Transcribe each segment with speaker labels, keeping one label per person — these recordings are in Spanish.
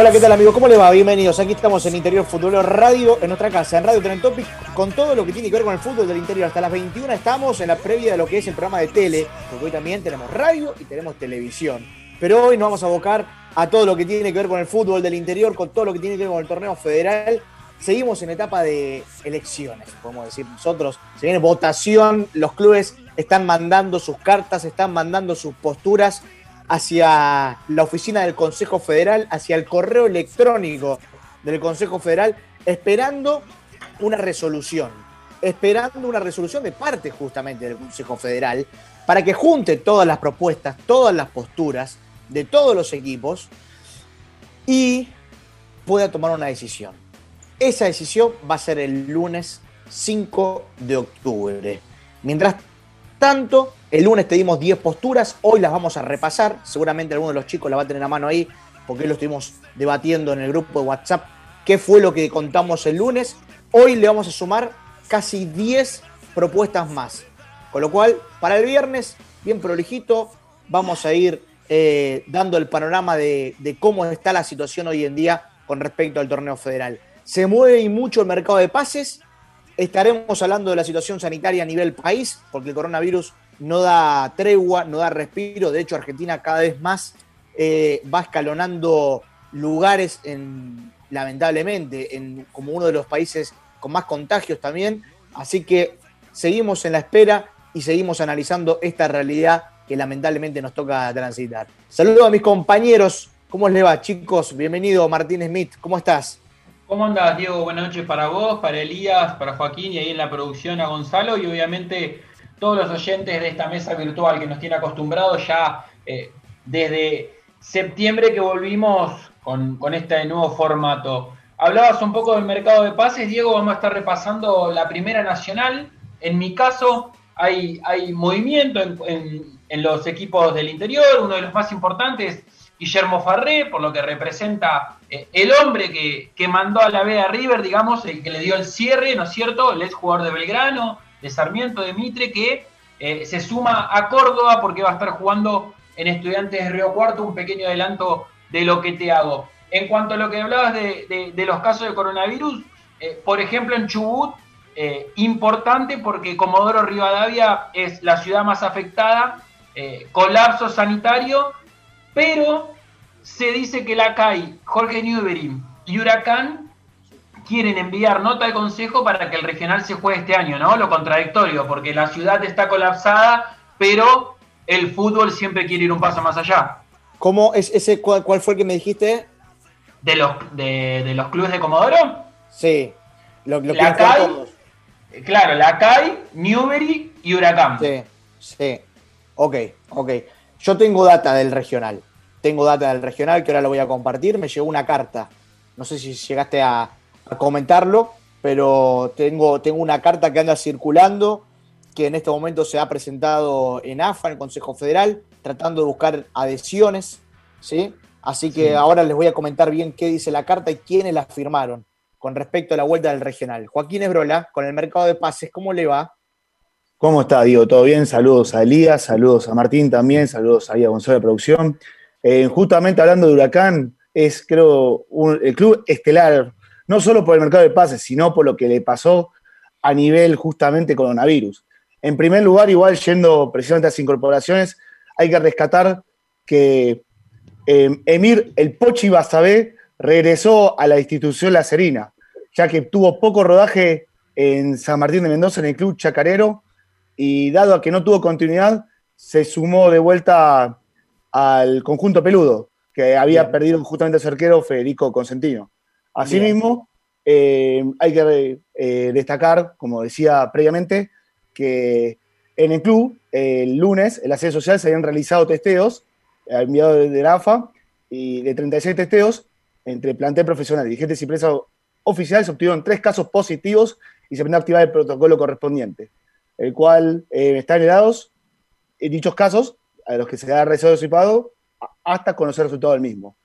Speaker 1: Hola, ¿qué tal amigos? ¿Cómo les va? Bienvenidos. Aquí estamos en Interior Futbolero Radio, en nuestra casa, en Radio Tren Topic, con todo lo que tiene que ver con el fútbol del interior. Hasta las 21 estamos en la previa de lo que es el programa de tele, porque hoy también tenemos radio y tenemos televisión. Pero hoy nos vamos a abocar a todo lo que tiene que ver con el fútbol del interior, con todo lo que tiene que ver con el torneo federal. Seguimos en etapa de elecciones, podemos decir nosotros. Se viene votación, los clubes están mandando sus cartas, están mandando sus posturas hacia la oficina del Consejo Federal, hacia el correo electrónico del Consejo Federal, esperando una resolución, esperando una resolución de parte justamente del Consejo Federal, para que junte todas las propuestas, todas las posturas de todos los equipos y pueda tomar una decisión. Esa decisión va a ser el lunes 5 de octubre. Mientras tanto, el lunes te dimos 10 posturas, hoy las vamos a repasar. Seguramente alguno de los chicos la va a tener a mano ahí, porque lo estuvimos debatiendo en el grupo de WhatsApp. ¿Qué fue lo que contamos el lunes? Hoy le vamos a sumar casi 10 propuestas más. Con lo cual, para el viernes, bien prolijito, vamos a ir eh, dando el panorama de, de cómo está la situación hoy en día con respecto al torneo federal. Se mueve y mucho el mercado de pases, Estaremos hablando de la situación sanitaria a nivel país, porque el coronavirus no da tregua, no da respiro. De hecho, Argentina cada vez más eh, va escalonando lugares, en, lamentablemente, en, como uno de los países con más contagios también. Así que seguimos en la espera y seguimos analizando esta realidad que lamentablemente nos toca transitar. Saludos a mis compañeros. ¿Cómo les va, chicos? Bienvenido, Martín Smith. ¿Cómo estás?
Speaker 2: ¿Cómo andas, Diego? Buenas noches para vos, para Elías, para Joaquín y ahí en la producción a Gonzalo y obviamente todos los oyentes de esta mesa virtual que nos tiene acostumbrados ya eh, desde septiembre que volvimos con, con, este nuevo formato. Hablabas un poco del mercado de pases, Diego, vamos a estar repasando la primera nacional. En mi caso hay, hay movimiento en, en, los equipos del interior, uno de los más importantes Guillermo Farré, por lo que representa eh, el hombre que, que, mandó a la B a River, digamos, el que le dio el cierre, ¿no es cierto? El ex jugador de Belgrano, de Sarmiento, de Mitre, que eh, se suma a Córdoba porque va a estar jugando en Estudiantes de Río Cuarto, un pequeño adelanto de lo que te hago. En cuanto a lo que hablabas de, los casos de coronavirus, eh, por ejemplo, en Chubut, eh, importante porque Comodoro Rivadavia es la ciudad más afectada, colapso sanitario pero se dice que la CAI, Jorge Newbery y Huracán quieren enviar nota de consejo para que el regional se juegue este año, ¿no? Lo contradictorio, porque la ciudad está colapsada, pero el fútbol siempre quiere ir un paso más allá.
Speaker 1: ¿Cómo es ese cuál, cuál fue el que me dijiste?
Speaker 2: ¿De los, de, de los clubes de Comodoro?
Speaker 1: Sí. Lo, lo
Speaker 2: la CAI, claro, la CAI, Newbery y Huracán.
Speaker 1: Sí, sí. Ok, ok. Yo tengo data del regional. Tengo data del regional que ahora lo voy a compartir. Me llegó una carta. No sé si llegaste a, a comentarlo, pero tengo, tengo una carta que anda circulando que en este momento se ha presentado en AFA, en el Consejo Federal, tratando de buscar adhesiones. ¿sí? Así que sí. ahora les voy a comentar bien qué dice la carta y quiénes la firmaron con respecto a la vuelta del regional. Joaquín Esbrola, con el mercado de pases, ¿cómo le va?
Speaker 3: ¿Cómo está, Diego? ¿Todo bien? Saludos a Elías, saludos a Martín también, saludos ahí a Gonzalo de Producción. Eh, justamente hablando de Huracán, es creo un, el club estelar, no solo por el mercado de pases, sino por lo que le pasó a nivel justamente coronavirus. En primer lugar, igual yendo precisamente a las incorporaciones, hay que rescatar que eh, Emir El Pochi Basabé regresó a la institución La Serina, ya que tuvo poco rodaje en San Martín de Mendoza, en el club Chacarero,
Speaker 4: y dado a que no tuvo continuidad, se sumó de vuelta al conjunto peludo, que había perdido justamente el cerquero Federico Consentino. Asimismo, eh, hay que eh, destacar, como decía previamente, que en el club, el lunes, en la sede social se habían realizado testeos enviado de AFA y de 36 testeos entre plantel profesional, dirigentes y prensa oficiales se obtuvieron tres casos positivos y se a activar el protocolo correspondiente, el cual eh, están heredados en dichos casos a los que se ha resuelto hasta conocer el resultado del mismo.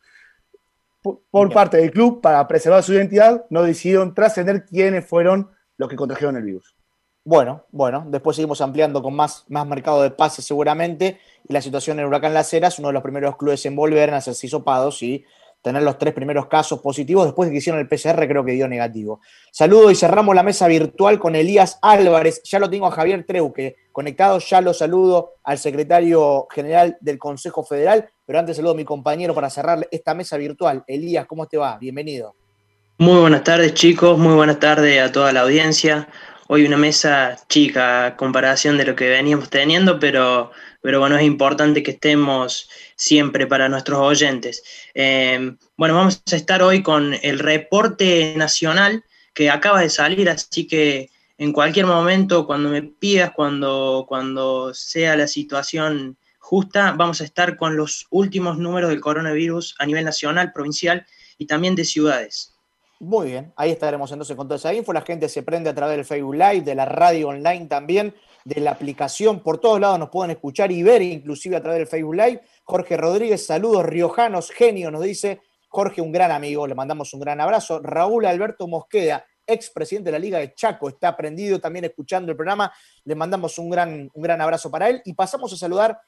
Speaker 4: Por, parte del club, para preservar su identidad, no decidieron trascender quiénes fueron los que contrajeron el virus.
Speaker 1: Bueno, bueno, después seguimos ampliando con más, más mercado de pases seguramente. Y la situación en Huracán Las Heras, uno de los primeros clubes en volver a hacerse hisopados y tener los tres primeros casos positivos. Después de que hicieron el PCR, creo que dio negativo. Saludo y cerramos la mesa virtual con Elías Álvarez. Ya lo tengo a Javier Treuque conectado. Ya lo saludo al secretario general del Consejo Federal. Pero antes saludo a mi compañero para cerrar esta mesa virtual. Elías, ¿cómo te va? Bienvenido.
Speaker 5: Muy buenas tardes, chicos. Muy buenas tardes a toda la audiencia. Hoy una mesa chica a comparación de lo que veníamos teniendo, pero, pero bueno, es importante que estemos siempre para nuestros oyentes. Eh, bueno, vamos a estar hoy con el reporte nacional que acaba de salir, así que en cualquier momento, cuando me pidas, cuando, cuando sea la situación justa, vamos a estar con los últimos números del coronavirus a nivel nacional, provincial y también de ciudades.
Speaker 1: Muy bien, ahí estaremos entonces con toda esa info. La gente se prende a través del Facebook Live, de la radio online también, de la aplicación. Por todos lados nos pueden escuchar y ver, inclusive a través del Facebook Live. Jorge Rodríguez, saludos riojanos, genio, nos dice. Jorge, un gran amigo, le mandamos un gran abrazo. Raúl Alberto Mosqueda, expresidente de la Liga de Chaco, está prendido también escuchando el programa. Le mandamos un gran, un gran abrazo para él. Y pasamos a saludar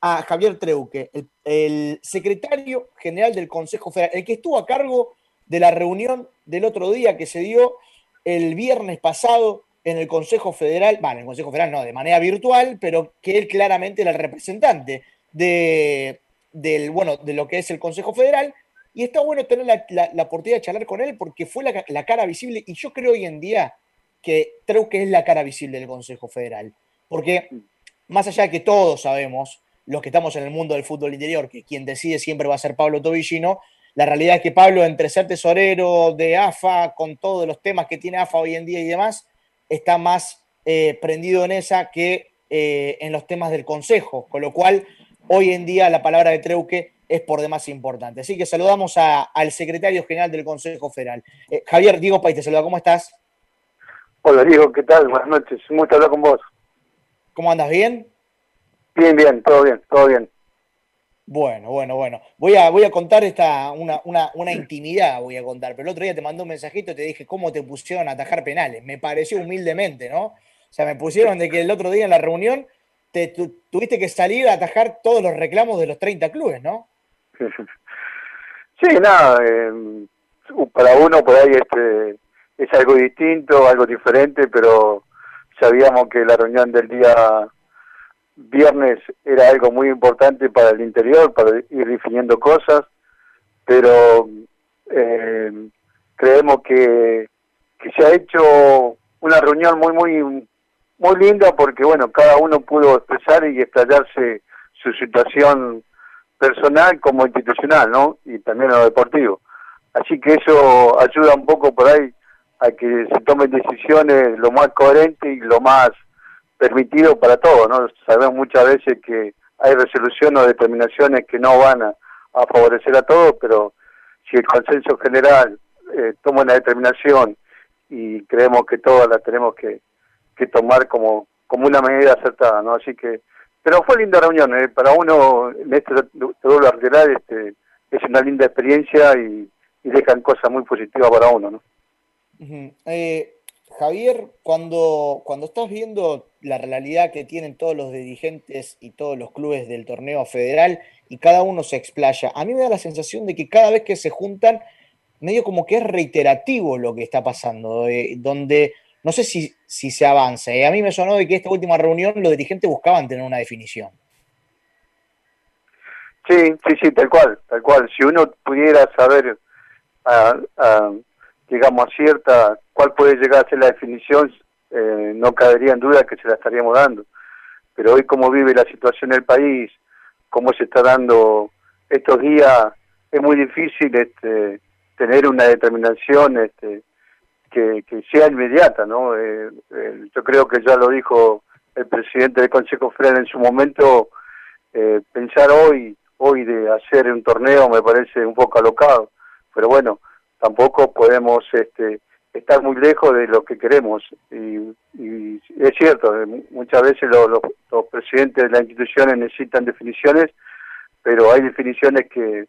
Speaker 1: a Javier Treuque, el, el secretario general del Consejo Federal, el que estuvo a cargo de la reunión del otro día que se dio el viernes pasado en el Consejo Federal, bueno, en el Consejo Federal no, de manera virtual, pero que él claramente era el representante de, del, bueno, de lo que es el Consejo Federal. Y está bueno tener la, oportunidad de charlar con él porque fue la, cara visible y yo creo hoy en día que creo que es la cara visible del Consejo Federal. Porque más allá de que todos sabemos, los que estamos en el mundo del fútbol interior, que quien decide siempre va a ser Pablo Tobillino, la realidad es que Pablo, entre ser tesorero de AFA, con todos los temas que tiene AFA hoy en día y demás, está más eh, prendido en esa que eh, en los temas del Consejo, con lo cual hoy en día la palabra de Treuque es por demás importante. Así que saludamos al secretario general del Consejo Federal. Eh, Javier, Diego País, te saluda, ¿cómo estás?
Speaker 6: Hola Diego, ¿qué tal? Buenas noches, un gusto hablar con vos.
Speaker 1: ¿Cómo andas? ¿Bien?
Speaker 6: Bien, bien, todo bien, todo bien.
Speaker 1: Bueno, bueno, bueno. Voy a, voy a contar esta, una, una, intimidad, voy a contar. Pero el otro día te mandé un mensajito y te dije cómo te pusieron a atajar penales. Me pareció humildemente, ¿no? O sea, me pusieron de que el otro día en la reunión te tuviste que salir a atajar todos los reclamos de los 30 clubes, ¿no?
Speaker 6: Sí, nada. Eh, para uno por ahí este, es algo distinto, algo diferente, pero sabíamos que la reunión del día viernes era algo muy importante para el interior, para ir definiendo cosas, pero eh, creemos que, que se ha hecho una reunión muy, muy, muy linda porque, bueno, cada uno pudo expresar y estallarse su situación personal como institucional, ¿no? Y también en lo deportivo. Así que eso ayuda un poco por ahí a que se tomen decisiones lo más coherentes y lo más permitido para todos, ¿no? Sabemos muchas veces que hay resoluciones o determinaciones que no van a, favorecer a todos, pero si el consenso general eh, toma una determinación y creemos que todas la tenemos que, tomar como, como una medida acertada, ¿no? Así que, pero fue linda reunión, ¿eh? para uno, en este, te vuelvo a este, es una linda experiencia y, dejan cosas muy positivas para uno, ¿no?
Speaker 1: Javier, cuando, cuando estás viendo la realidad que tienen todos los dirigentes y todos los clubes del torneo federal y cada uno se explaya, a mí me da la sensación de que cada vez que se juntan, medio como que es reiterativo lo que está pasando, eh, donde no sé si, si se avanza. Eh. A mí me sonó de que esta última reunión los dirigentes buscaban tener una definición.
Speaker 6: Sí, sí, sí, tal cual, tal cual. Si uno pudiera saber a, digamos, cierta cuál puede llegar a ser la definición, eh, no cabería en duda que se la estaríamos dando. pero hoy como vive la situación del país, cómo se está dando estos días, es muy difícil este, tener una determinación este, que, sea inmediata, ¿no? Eh, eh, yo creo que ya lo dijo el presidente del Consejo Federal en su momento, eh, pensar hoy, hoy de hacer un torneo me parece un poco alocado, pero bueno, tampoco podemos este, estar muy lejos de lo que queremos. Y, es cierto, muchas veces los presidentes de las instituciones necesitan definiciones, pero hay definiciones que,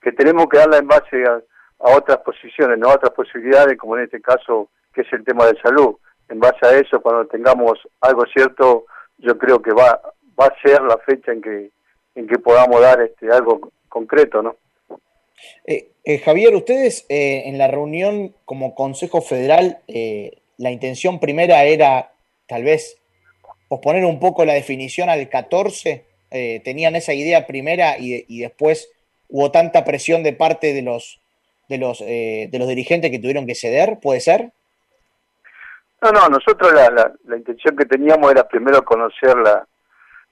Speaker 6: que tenemos que darla en base a, a otras posiciones, no a otras posibilidades, como en este caso, que es el tema de salud. En base a eso, cuando tengamos algo cierto, yo creo que va, va a ser la fecha en que, en que podamos dar este algo concreto, ¿no?
Speaker 1: Eh, eh, Javier, ustedes eh, en la reunión como Consejo Federal, la intención primera era tal vez posponer un poco la definición al 14. ¿Tenían esa idea primera y, después hubo tanta presión de parte de los, de, los, de los dirigentes que tuvieron que ceder? ¿Puede ser?
Speaker 6: No, no, nosotros la, la, intención que teníamos era primero conocer la,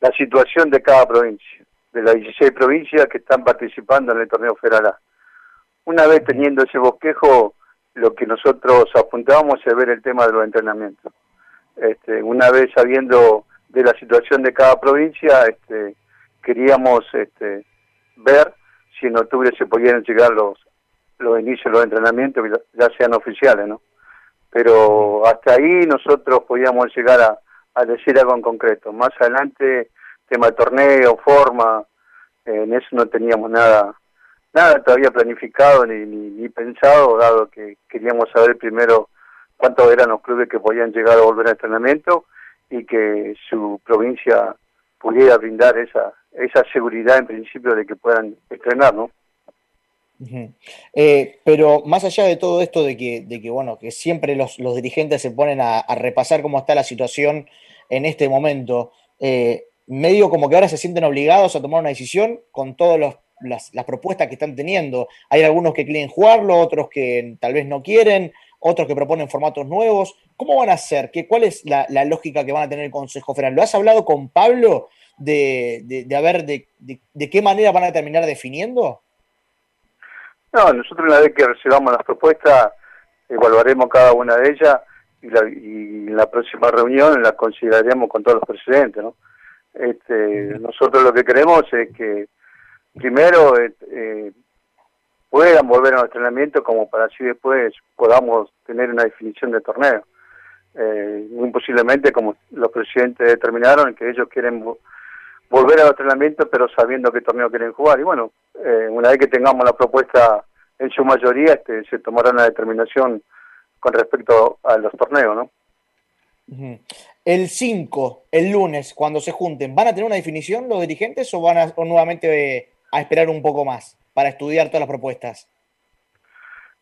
Speaker 6: la situación de cada provincia, de las 16 provincias que están participando en el torneo federal Una vez teniendo ese bosquejo, lo que nosotros apuntábamos es ver el tema de los entrenamientos. Este, una vez sabiendo de la situación de cada provincia, este, queríamos este, ver si en octubre se podían llegar los, los inicios de los entrenamientos, ya sean oficiales, ¿no? pero hasta ahí nosotros podíamos llegar a, decir algo en concreto. Más adelante, tema de torneo, forma, en eso no teníamos nada nada todavía planificado ni, ni, pensado, dado que queríamos saber primero cuántos eran los clubes que podían llegar a volver a entrenamiento y que su provincia pudiera brindar esa, esa seguridad en principio de que puedan estrenar, ¿no?
Speaker 1: Eh, pero más allá de todo esto de que, de que bueno, que siempre los, dirigentes se ponen a, repasar cómo está la situación en este momento, eh, medio como que ahora se sienten obligados a tomar una decisión con todas las, propuestas que están teniendo. Hay algunos que quieren jugarlo, otros que tal vez no quieren, otros que proponen formatos nuevos. ¿Cómo van a hacer? ¿Qué, ¿Cuál es la, lógica que van a tener el Consejo Federal? ¿Lo has hablado con Pablo de, de, de, de, de qué manera van a terminar definiendo?
Speaker 6: No, nosotros una vez que recibamos las propuestas, evaluaremos cada una de ellas y, la, y en la próxima reunión la consideraremos con todos los presidentes. ¿no? Este, nosotros lo que queremos es que primero eh, puedan volver a nuestro entrenamiento como para así después podamos tener una definición de torneo. Eh, muy posiblemente, como los presidentes determinaron, que ellos quieren volver al entrenamiento, pero sabiendo qué torneo quieren jugar. Y bueno, eh, una vez que tengamos la propuesta en su mayoría, este, se tomará una determinación con respecto a los torneos, ¿no?
Speaker 1: El 5, el lunes, cuando se junten, ¿van a tener una definición los dirigentes o van a nuevamente a esperar un poco más para estudiar todas las propuestas?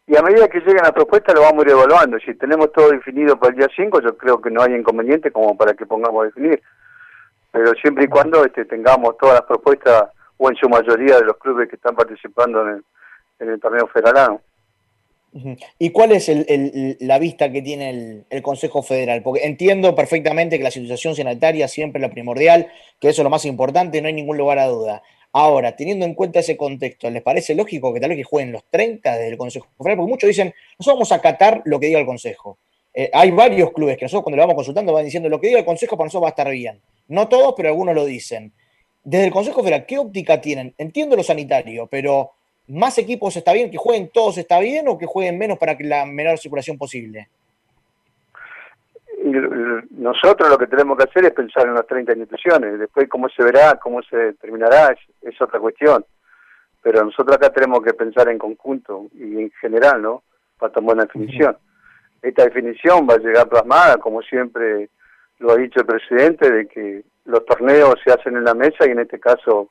Speaker 6: Y a medida que lleguen las propuestas lo vamos a ir evaluando. Si tenemos todo definido para el día 5, yo creo que no hay inconveniente como para que pongamos a definir pero siempre y cuando este, tengamos todas las propuestas o en su mayoría de los clubes que están participando en el, torneo federal.
Speaker 1: ¿Y cuál es la vista que tiene el, Consejo Federal? Porque entiendo perfectamente que la situación sanitaria siempre es la primordial, que eso es lo más importante, no hay ningún lugar a duda. Ahora, teniendo en cuenta ese contexto, ¿les parece lógico que tal vez que jueguen los 30 desde el Consejo Federal? Porque muchos dicen, nosotros vamos a acatar lo que diga el Consejo. Eh, hay varios clubes que nosotros cuando lo vamos consultando van diciendo lo que diga el Consejo para nosotros va a estar bien. No todos, pero algunos lo dicen. Desde el Consejo Federal, ¿qué óptica tienen? Entiendo lo sanitario, pero ¿más equipos está bien? ¿Que jueguen todos está bien o que jueguen menos para que la menor circulación posible?
Speaker 6: Nosotros lo que tenemos que hacer es pensar en las 30 instituciones. Después cómo se verá, cómo se terminará, es, otra cuestión. Pero nosotros acá tenemos que pensar en conjunto y en general, ¿no? Para tomar una definición. Esta definición va a llegar plasmada, como siempre lo ha dicho el presidente, de que los torneos se hacen en la mesa y en este caso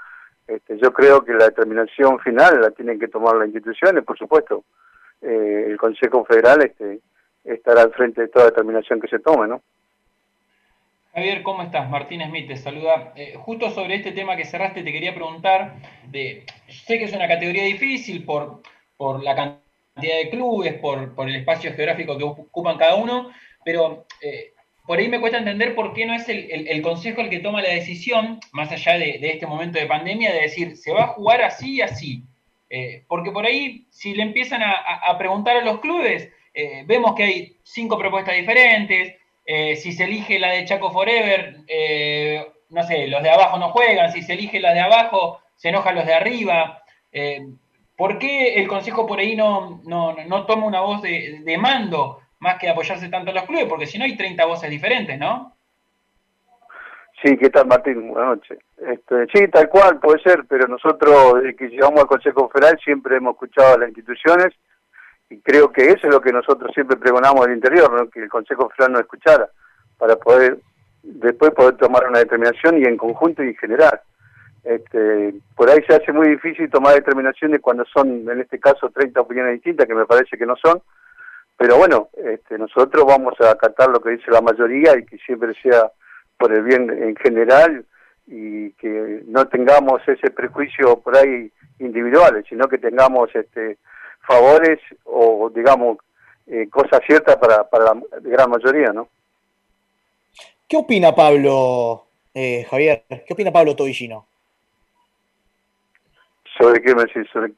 Speaker 6: Este, yo creo que la determinación final la tienen que tomar las instituciones, por supuesto. Eh, el Consejo Federal este, estará al frente de toda determinación que se tome, ¿no?
Speaker 2: Javier, ¿cómo estás? Martín Smith te saluda. Eh, justo sobre este tema que cerraste te quería preguntar, de, sé que es una categoría difícil por, por la cantidad de clubes, por, por el espacio geográfico que ocupan cada uno, pero eh, por ahí me cuesta entender por qué no es el, consejo el que toma la decisión, más allá de, este momento de pandemia, de decir, se va a jugar así y así. Eh, porque por ahí, si le empiezan a, preguntar a los clubes, eh, vemos que hay cinco propuestas diferentes. eh, si se elige la de Chaco Forever, no sé, los de abajo no juegan. Si se elige la de abajo, se enojan los de arriba. ¿Por qué el Consejo por ahí no, toma una voz de mando más que apoyarse tanto a los clubes? Porque si no hay 30 voces diferentes, ¿no?
Speaker 6: Sí, ¿qué tal Martín? Buenas noches. Este, sí, tal cual, puede ser, pero nosotros desde que llegamos al Consejo Federal siempre hemos escuchado a las instituciones y creo que eso es lo que nosotros siempre pregonamos del interior, que el Consejo Federal nos escuchara para poder después poder tomar una determinación y en conjunto y en general. Este, por ahí se hace muy difícil tomar determinaciones cuando son, en este caso, 30 opiniones distintas, que me parece que no son, pero bueno, este, nosotros vamos a acatar lo que dice la mayoría y que siempre sea por el bien en general y que no tengamos ese prejuicio por ahí individuales, sino que tengamos este favores o digamos eh, cosas ciertas para, para la gran mayoría, ¿no?
Speaker 1: ¿Qué opina Pablo, eh, Javier? ¿Qué opina Pablo Tobillino
Speaker 6: ¿Sobre qué me decís? Sobre...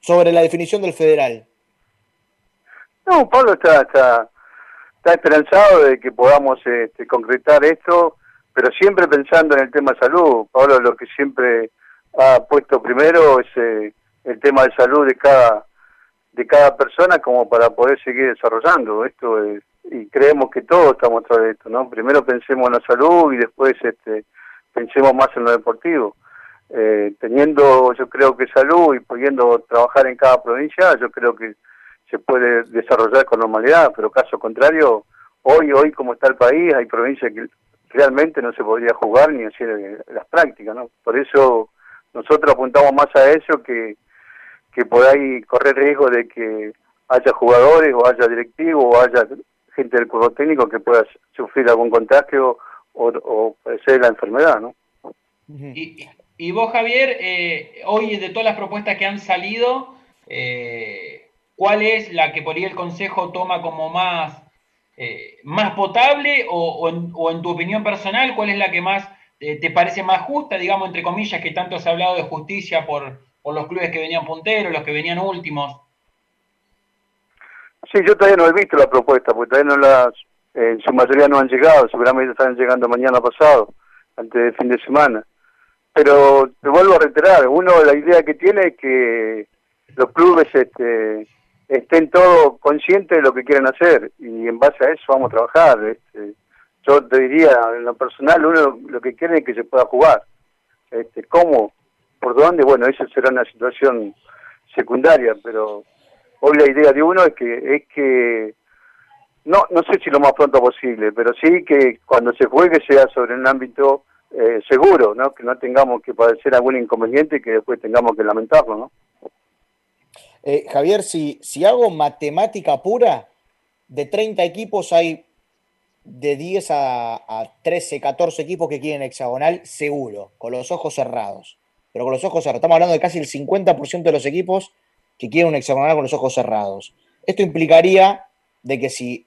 Speaker 1: sobre la definición del federal?
Speaker 6: No, Pablo está, está, está esperanzado de que podamos este, concretar esto, pero siempre pensando en el tema salud. Pablo lo que siempre ha puesto primero es eh, el tema de salud de cada de cada persona como para poder seguir desarrollando esto es- y creemos que todos estamos atrás de esto, ¿no? Primero pensemos en la salud y después este pensemos más en lo deportivo. Eh, teniendo yo creo que salud y pudiendo trabajar en cada provincia, yo creo que se puede desarrollar con normalidad, pero caso contrario, hoy, hoy como está el país, hay provincias que realmente no se podría jugar ni hacer eh, las prácticas, ¿no? Por eso nosotros apuntamos más a eso que, que por ahí correr riesgo de que haya jugadores o haya directivos o haya gente del cuerpo técnico que pueda sufrir algún contagio o, o padecer la enfermedad, ¿no?
Speaker 2: Y, y vos, Javier, eh, hoy de todas las propuestas que han salido, eh, ¿cuál es la que por ahí el Consejo toma como más, eh, más potable o, o en, tu opinión personal, cuál es la que más eh, te parece más justa, digamos, entre comillas, que tanto se ha hablado de justicia por, por los clubes que venían punteros, los que venían últimos?
Speaker 6: Sí, yo todavía no he visto la propuesta, porque todavía no las, eh, en su mayoría no han llegado, seguramente están llegando mañana pasado, antes del fin de semana. Pero te vuelvo a reiterar, uno la idea que tiene es que los clubes este, estén todos conscientes de lo que quieren hacer y en base a eso vamos a trabajar. Este, yo te diría, en lo personal, uno lo que quiere es que se pueda jugar. Este, ¿Cómo? ¿Por dónde? Bueno, eso será una situación secundaria, pero hoy la idea de uno es que es que no no sé si lo más pronto posible pero sí que cuando se juegue sea sobre un ámbito eh, seguro no que no tengamos que padecer algún inconveniente y que después tengamos que lamentarlo no
Speaker 1: Eh, Javier, si, si hago matemática pura, de 30 equipos hay de 10 a, a 13, 14 equipos que quieren hexagonal seguro, con los ojos cerrados. Pero con los ojos cerrados. Estamos hablando de casi el 50% de los equipos que quieren un hexagonal con los ojos cerrados. Esto implicaría de que si,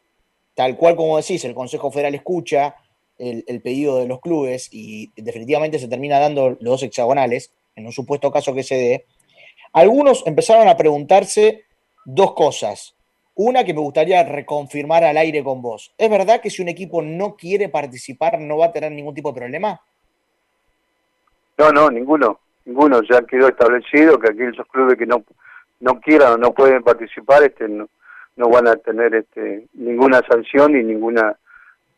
Speaker 1: tal cual como decís, el Consejo Federal escucha el, el pedido de los clubes y definitivamente se termina dando los dos hexagonales, en un supuesto caso que se dé, algunos empezaron a preguntarse dos cosas. Una que me gustaría reconfirmar al aire con vos. ¿Es verdad que si un equipo no quiere participar no va a tener ningún tipo de problema?
Speaker 6: No, no, ninguno, ninguno. Ya quedó establecido que aquellos clubes que no no quieran o no pueden participar, este, no, no van a tener este, ninguna sanción ni ninguna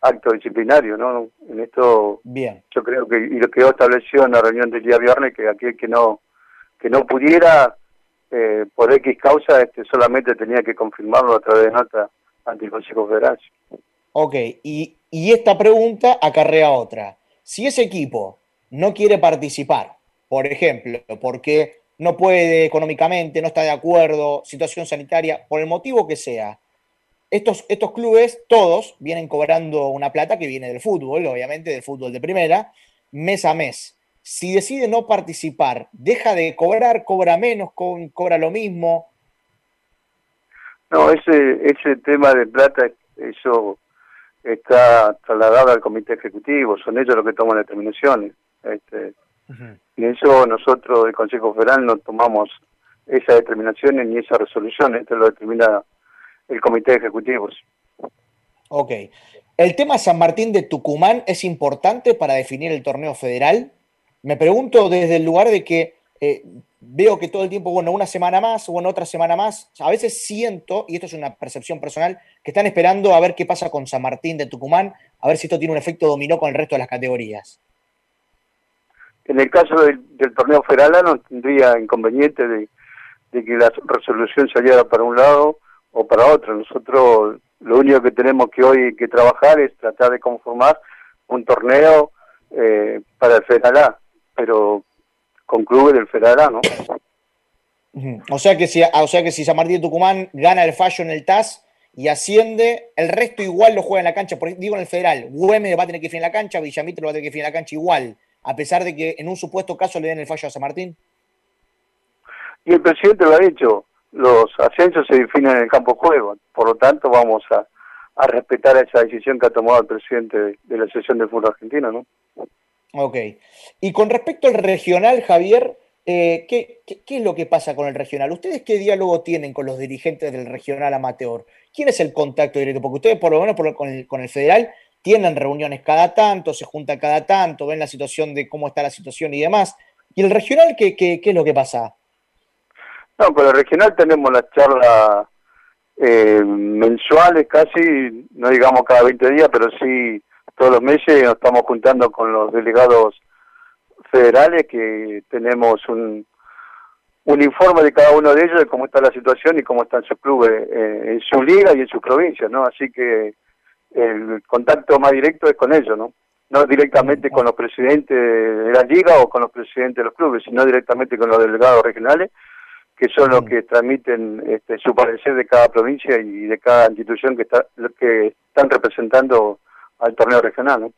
Speaker 6: acto disciplinario, ¿no? En esto,
Speaker 1: Bien.
Speaker 6: yo creo que y lo quedó establecido en la reunión del día viernes que aquel que no que no pudiera eh, por X causa, este, solamente tenía que confirmarlo a través de nota ante el Consejo Federal.
Speaker 1: Ok, y, y esta pregunta acarrea otra. Si ese equipo no quiere participar, por ejemplo, porque no puede económicamente, no está de acuerdo, situación sanitaria, por el motivo que sea, estos, estos clubes, todos, vienen cobrando una plata que viene del fútbol, obviamente del fútbol de primera, mes a mes. Si decide no participar, deja de cobrar, cobra menos, co- cobra lo mismo.
Speaker 6: No, ese, ese tema de plata, eso está trasladado al comité ejecutivo, son ellos los que toman las determinaciones. Este, y eso nosotros, el Consejo Federal, no tomamos esas determinaciones ni esas resoluciones, esto lo determina el comité ejecutivo.
Speaker 1: Ok. ¿El tema San Martín de Tucumán es importante para definir el torneo federal? Me pregunto desde el lugar de que eh, veo que todo el tiempo, bueno, una semana más, bueno, otra semana más. A veces siento, y esto es una percepción personal, que están esperando a ver qué pasa con San Martín de Tucumán, a ver si esto tiene un efecto dominó con el resto de las categorías.
Speaker 6: En el caso del, torneo federal no tendría inconveniente de, que la resolución saliera para un lado o para otro. Nosotros lo único que tenemos que hoy que trabajar es tratar de conformar un torneo eh, para el Federal pero con clubes del Federal A, ¿no?
Speaker 1: O sea que si, o sea que si San Martín de Tucumán gana el fallo en el TAS y asciende, el resto igual lo juega en la cancha. Por, digo en el federal, Güemes va a tener que ir en la cancha, Villamitre lo va a tener que ir en la cancha igual, a pesar de que en un supuesto caso le den el fallo a San Martín.
Speaker 6: Y el presidente lo ha dicho, los ascensos se definen en el campo juego, por lo tanto vamos a, a respetar esa decisión que ha tomado el presidente de, de la Asociación de Fútbol Argentino, ¿no?
Speaker 1: Ok. Y con respecto al regional, Javier, eh, ¿qué, qué, qué es lo que pasa con el regional? ¿Ustedes qué diálogo tienen con los dirigentes del regional amateur? ¿Quién es el contacto directo? Porque ustedes, por lo menos por lo- con, el, con el federal, tienen reuniones cada tanto, se juntan cada tanto, ven la situación de cómo está la situación y demás. ¿Y el regional qué, qué, qué es lo que pasa?
Speaker 6: No, con el regional tenemos las charlas eh, mensuales casi, no digamos cada 20 días, pero sí todos los meses nos estamos juntando con los delegados federales que tenemos un, un informe de cada uno de ellos de cómo está la situación y cómo están sus clubes eh, en su liga y en sus provincias, ¿no? Así que el contacto más directo es con ellos, ¿no? No directamente con los presidentes de la liga o con los presidentes de los clubes, sino directamente con los delegados regionales, que son los que transmiten este, su parecer de cada provincia y de cada institución que, está, que están representando al torneo regional.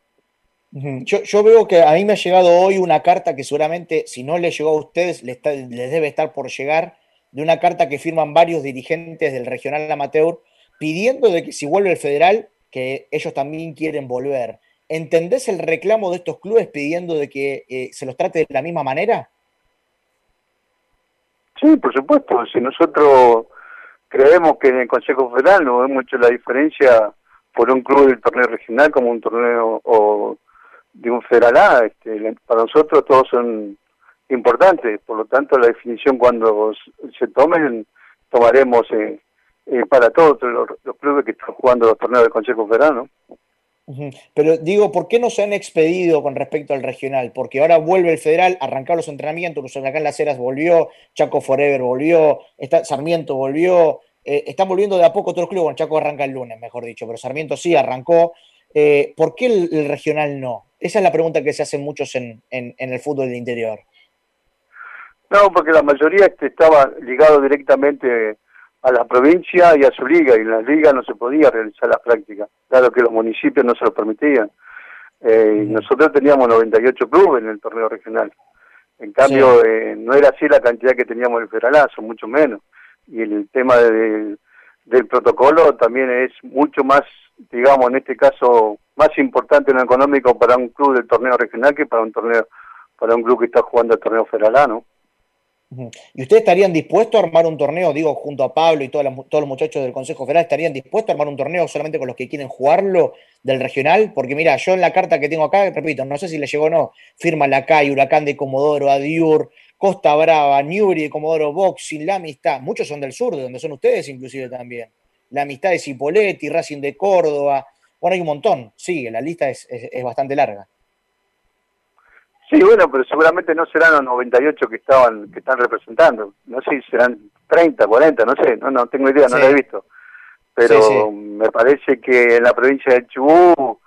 Speaker 1: Yo, yo veo que a mí me ha llegado hoy una carta que seguramente, si no les llegó a ustedes, les, está- les debe estar por llegar, de una carta que firman varios dirigentes del regional amateur pidiendo de que si vuelve el federal, que ellos también quieren volver. ¿Entendés el reclamo de estos clubes pidiendo de que eh, se los trate de la misma manera?
Speaker 6: Sí, por supuesto. Si nosotros creemos que en el Consejo Federal no vemos mucho la diferencia por un club del torneo regional como un torneo o de un federal A, este, para nosotros todos son importantes. Por lo tanto, la definición cuando se tomen, tomaremos eh, eh, para todos los, clubes que están jugando los torneos del Consejo Federal.
Speaker 1: Pero digo, ¿por qué no se han expedido con respecto al regional? Porque ahora vuelve el federal, arrancar los entrenamientos, acá en Las Heras volvió, Chaco Forever volvió, está, Sarmiento volvió, eh, están volviendo de a poco otros clubes, bueno, Chaco arranca el lunes, mejor dicho, pero Sarmiento sí arrancó. Eh, ¿Por qué el, el regional no? Esa es la pregunta que se hacen muchos en, en- en el fútbol del interior.
Speaker 6: No, porque la mayoría este, estaba ligado directamente a la provincia y a su liga, y en la liga no se podía realizar las prácticas, dado que los municipios no se lo permitían. Eh, y Nosotros teníamos 98 clubes en el torneo regional. En cambio,
Speaker 1: Sí.
Speaker 6: eh, no era así la cantidad que teníamos en el Federal A, son mucho menos. Y el tema de del protocolo también es mucho más, digamos, en este caso, más importante en lo económico para un club del torneo regional que para un torneo, para un club que está jugando el torneo federal.
Speaker 1: ¿Y ustedes estarían dispuestos a armar un torneo, digo, junto a Pablo y todas las mu- todos los muchachos del Consejo Federal, estarían dispuestos a armar un torneo solamente con los que quieren jugarlo del regional? Porque mira, yo en la carta que tengo acá, repito, no sé si le llegó o no, firma Lacay, Huracán de Comodoro, Adiur, Costa Brava, Newry Comodoro, Boxing, La Amistad, muchos son del sur, de donde son ustedes inclusive también. La Amistad de Cipoletti, Racing de Córdoba, bueno, hay un montón, sigue, la lista es, es- es bastante larga.
Speaker 6: Sí, bueno, pero seguramente no serán los 98 que estaban que están representando. No sé si serán 30, 40, no sé, no no tengo idea, no
Speaker 1: Sí.
Speaker 6: lo he visto. Pero
Speaker 1: Sí, sí.
Speaker 6: me parece que en la provincia de Chubut,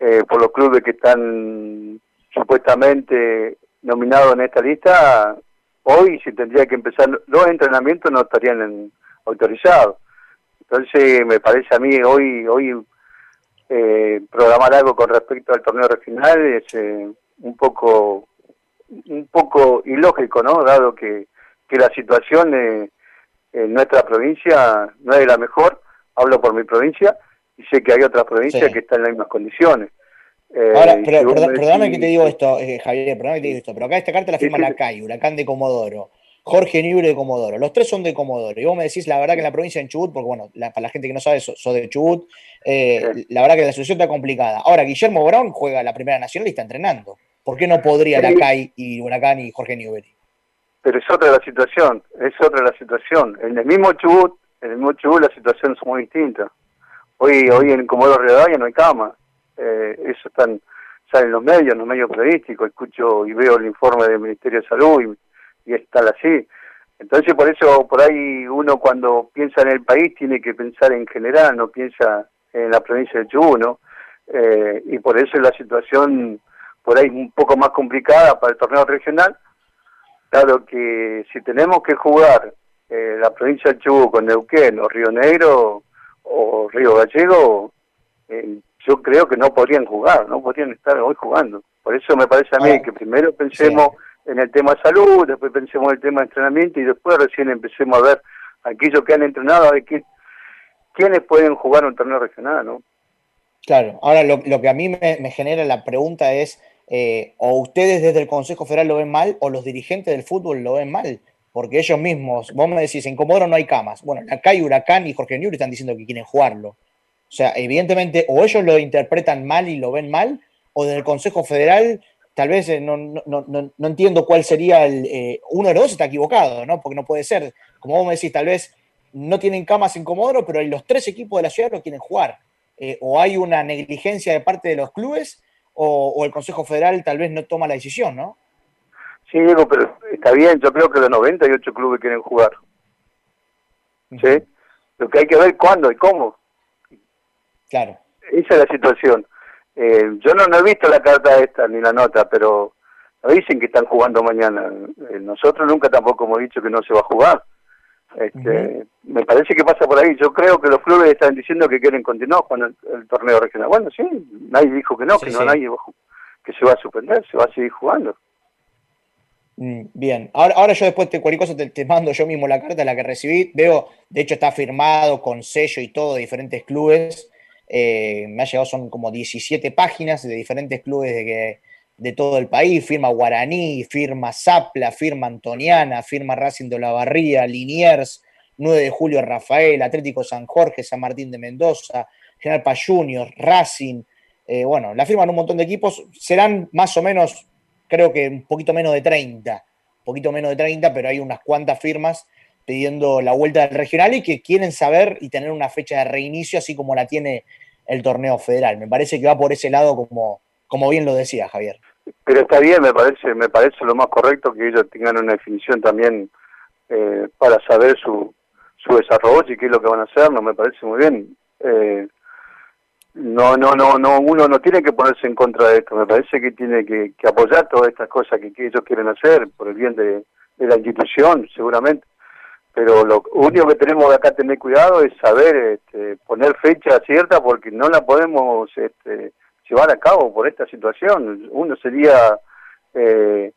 Speaker 6: eh, por los clubes que están supuestamente nominados en esta lista, hoy si tendría que empezar los entrenamientos no estarían en- autorizados. Entonces me parece a mí hoy hoy eh, programar algo con respecto al torneo regional es eh, un poco un poco ilógico, ¿no? Dado que, que la situación eh, en nuestra provincia no es la mejor, hablo por mi provincia, y sé que hay otras provincias
Speaker 1: Sí.
Speaker 6: que están en las mismas condiciones. Eh,
Speaker 1: Ahora, pero, perdón- perdóname que te digo esto, eh, Javier, perdóname que te digo esto, pero acá esta carta la firma
Speaker 6: sí.
Speaker 1: Lacay, Huracán de Comodoro, Jorge Nibre de Comodoro, los tres son de Comodoro, y vos me decís la verdad que en la provincia de Chubut, porque bueno, la- para la gente que no sabe, sos de Chubut, eh, la verdad que la situación está complicada. Ahora, Guillermo Brown juega la Primera Nacional y está entrenando. ¿Por qué no podría
Speaker 6: Sí.
Speaker 1: Lacay y Huracán y Jorge Newbery?
Speaker 6: pero es otra la situación, es otra la situación. En el mismo Chubut, en el mismo Chubut las situaciones son muy distintas. Hoy, hoy en Comodoro Rivadavia no hay cama. Eh, eso están, salen en los medios, en los medios periodísticos, escucho y veo el informe del Ministerio de Salud y, y es tal así. Entonces por eso por ahí uno cuando piensa en el país tiene que pensar en general, no piensa en la provincia de Chubut, ¿no? Eh, y por eso la situación por ahí un poco más complicada para el torneo regional, Claro que si tenemos que jugar eh, la provincia de Chubut con Neuquén o Río Negro o Río Gallego, eh, yo creo que no podrían jugar, no podrían estar hoy jugando. Por eso me parece a mí que primero pensemos en el tema salud, después pensemos en el tema entrenamiento y después recién empecemos a ver aquellos que han entrenado, a ver qué, quiénes pueden jugar un torneo regional, ¿no?
Speaker 1: Claro, ahora lo, lo que a mí me, me genera la pregunta es, eh, o ustedes desde el Consejo Federal lo ven mal, o los dirigentes del fútbol lo ven mal, porque ellos mismos, vos me decís, en Comodoro no hay camas. Bueno, acá hay Huracán y Jorge Newbery están diciendo que quieren jugarlo. O sea, evidentemente, o ellos lo interpretan mal y lo ven mal, o desde el Consejo Federal, tal vez eh, no, no, no, no- no entiendo cuál sería el. eh, uno de los dos está equivocado, ¿no? Porque no puede ser. Como vos me decís, tal vez no tienen camas en Comodoro, pero los tres equipos de la ciudad lo quieren jugar. Eh, o hay una negligencia de parte de los clubes, o, o el Consejo Federal tal vez no toma la decisión, ¿no?
Speaker 6: Sí, Diego, pero está bien, yo creo que los 98 clubes quieren jugar. ¿Sí? Lo que hay que ver cuándo y cómo.
Speaker 1: Claro.
Speaker 6: Esa es la situación. Eh, yo no, no he visto la carta esta ni la nota, pero no dicen que están jugando mañana. Eh, nosotros nunca tampoco hemos dicho que no se va a jugar. Este, Me parece que pasa por ahí. Yo creo que los clubes están diciendo que quieren continuar con el, el torneo regional. Bueno, sí, nadie dijo que no,
Speaker 1: Sí,
Speaker 6: que
Speaker 1: sí.
Speaker 6: no nadie va a que se va a suspender, se va a seguir jugando.
Speaker 1: Mm, Bien, ahora, ahora yo después te, cualquier cosa te, te mando yo mismo la carta, la que recibí. Veo, de hecho está firmado con sello y todo de diferentes clubes. Eh, me ha llegado, son como 17 páginas de diferentes clubes de, que, de todo el país. Firma Guaraní, firma Zapla, firma Antoniana, firma Racing de la Barría, Liniers, 9 de julio Rafael, Atlético San Jorge, San Martín de Mendoza, General Paz Junior, Racing. Eh, bueno, la firman un montón de equipos. Serán más o menos creo que un poquito menos de 30, un poquito menos de 30, pero hay unas cuantas firmas pidiendo la vuelta del regional y que quieren saber y tener una fecha de reinicio así como la tiene el torneo federal. Me parece que va por ese lado como, como bien lo decía Javier.
Speaker 6: Pero está bien, me parece, me parece lo más correcto que ellos tengan una definición también eh, para saber su, su desarrollo y qué es lo que van a hacer, no me parece muy bien. Eh, no, no, no, no, uno no tiene que ponerse en contra de esto, me parece que tiene que, apoyar todas estas cosas que, ellos quieren hacer por el bien de la institución, seguramente. Pero lo único que tenemos de acá tener cuidado es saber este, poner fecha cierta porque no la podemos este, llevar a cabo por esta situación. Uno sería, eh,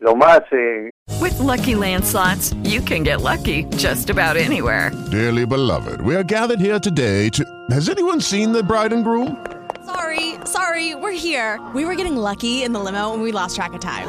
Speaker 6: lo más... Eh...
Speaker 7: With lucky landslots, you can get lucky just about anywhere.
Speaker 8: Dearly beloved, we are gathered here today to... Has anyone seen the bride and groom?
Speaker 9: Sorry, sorry, we're here. We were getting lucky in the limo and we lost track of time.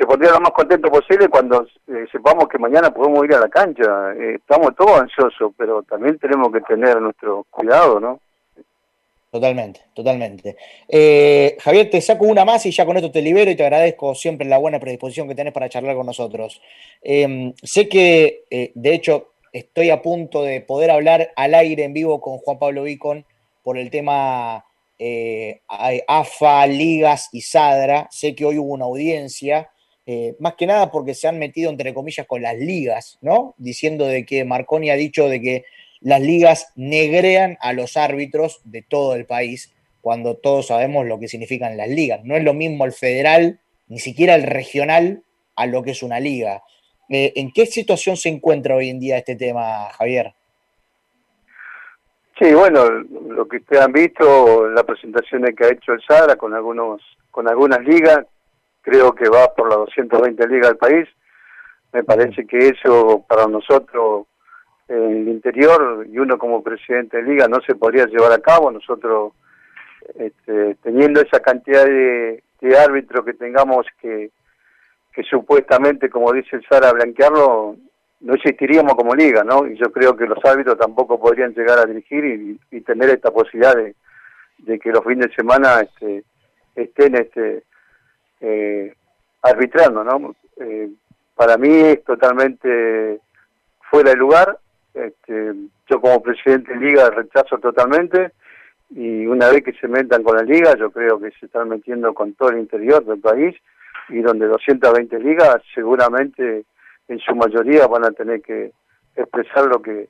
Speaker 6: Se pondría lo más contento posible cuando eh, sepamos que mañana podemos ir a la cancha. Eh, estamos todos ansiosos, pero también tenemos que tener nuestro cuidado, ¿no?
Speaker 1: Totalmente, totalmente. Eh, Javier, te saco una más y ya con esto te libero y te agradezco siempre la buena predisposición que tenés para charlar con nosotros. Eh, sé que, eh, de hecho, estoy a punto de poder hablar al aire en vivo con Juan Pablo Vicon por el tema AFA, Ligas y Sadra. Sé que hoy hubo una audiencia, eh, más que nada porque se han metido, entre comillas, con las ligas, ¿no? Diciendo de que Marconi ha dicho de que las ligas negrean a los árbitros de todo el país, cuando todos sabemos lo que significan las ligas. No es lo mismo el federal, ni siquiera el regional, a lo que es una liga. Eh, ¿En qué situación se encuentra hoy en día este tema, Javier?
Speaker 6: Sí, bueno, lo que ustedes han visto, las presentaciones que ha hecho el SADRA con algunos, con algunas ligas, creo que va por las 220 ligas del país. Me parece que eso para nosotros en el interior y uno como presidente de liga no se podría llevar a cabo. Nosotros, este, teniendo esa cantidad de, árbitros que tengamos que, que supuestamente, como dice el Sara, blanquearlo, no existiríamos como liga, ¿no? Y yo creo que los árbitros tampoco podrían llegar a dirigir y, tener esta posibilidad de, de, que los fines de semana este, estén este, eh, arbitrando, ¿no? Eh, para mí es totalmente fuera de lugar. Este, yo como presidente de liga rechazo totalmente y una vez que se metan con la liga, yo creo que se están metiendo con todo el interior del país y donde 220 ligas seguramente en su mayoría van a tener que expresar lo que,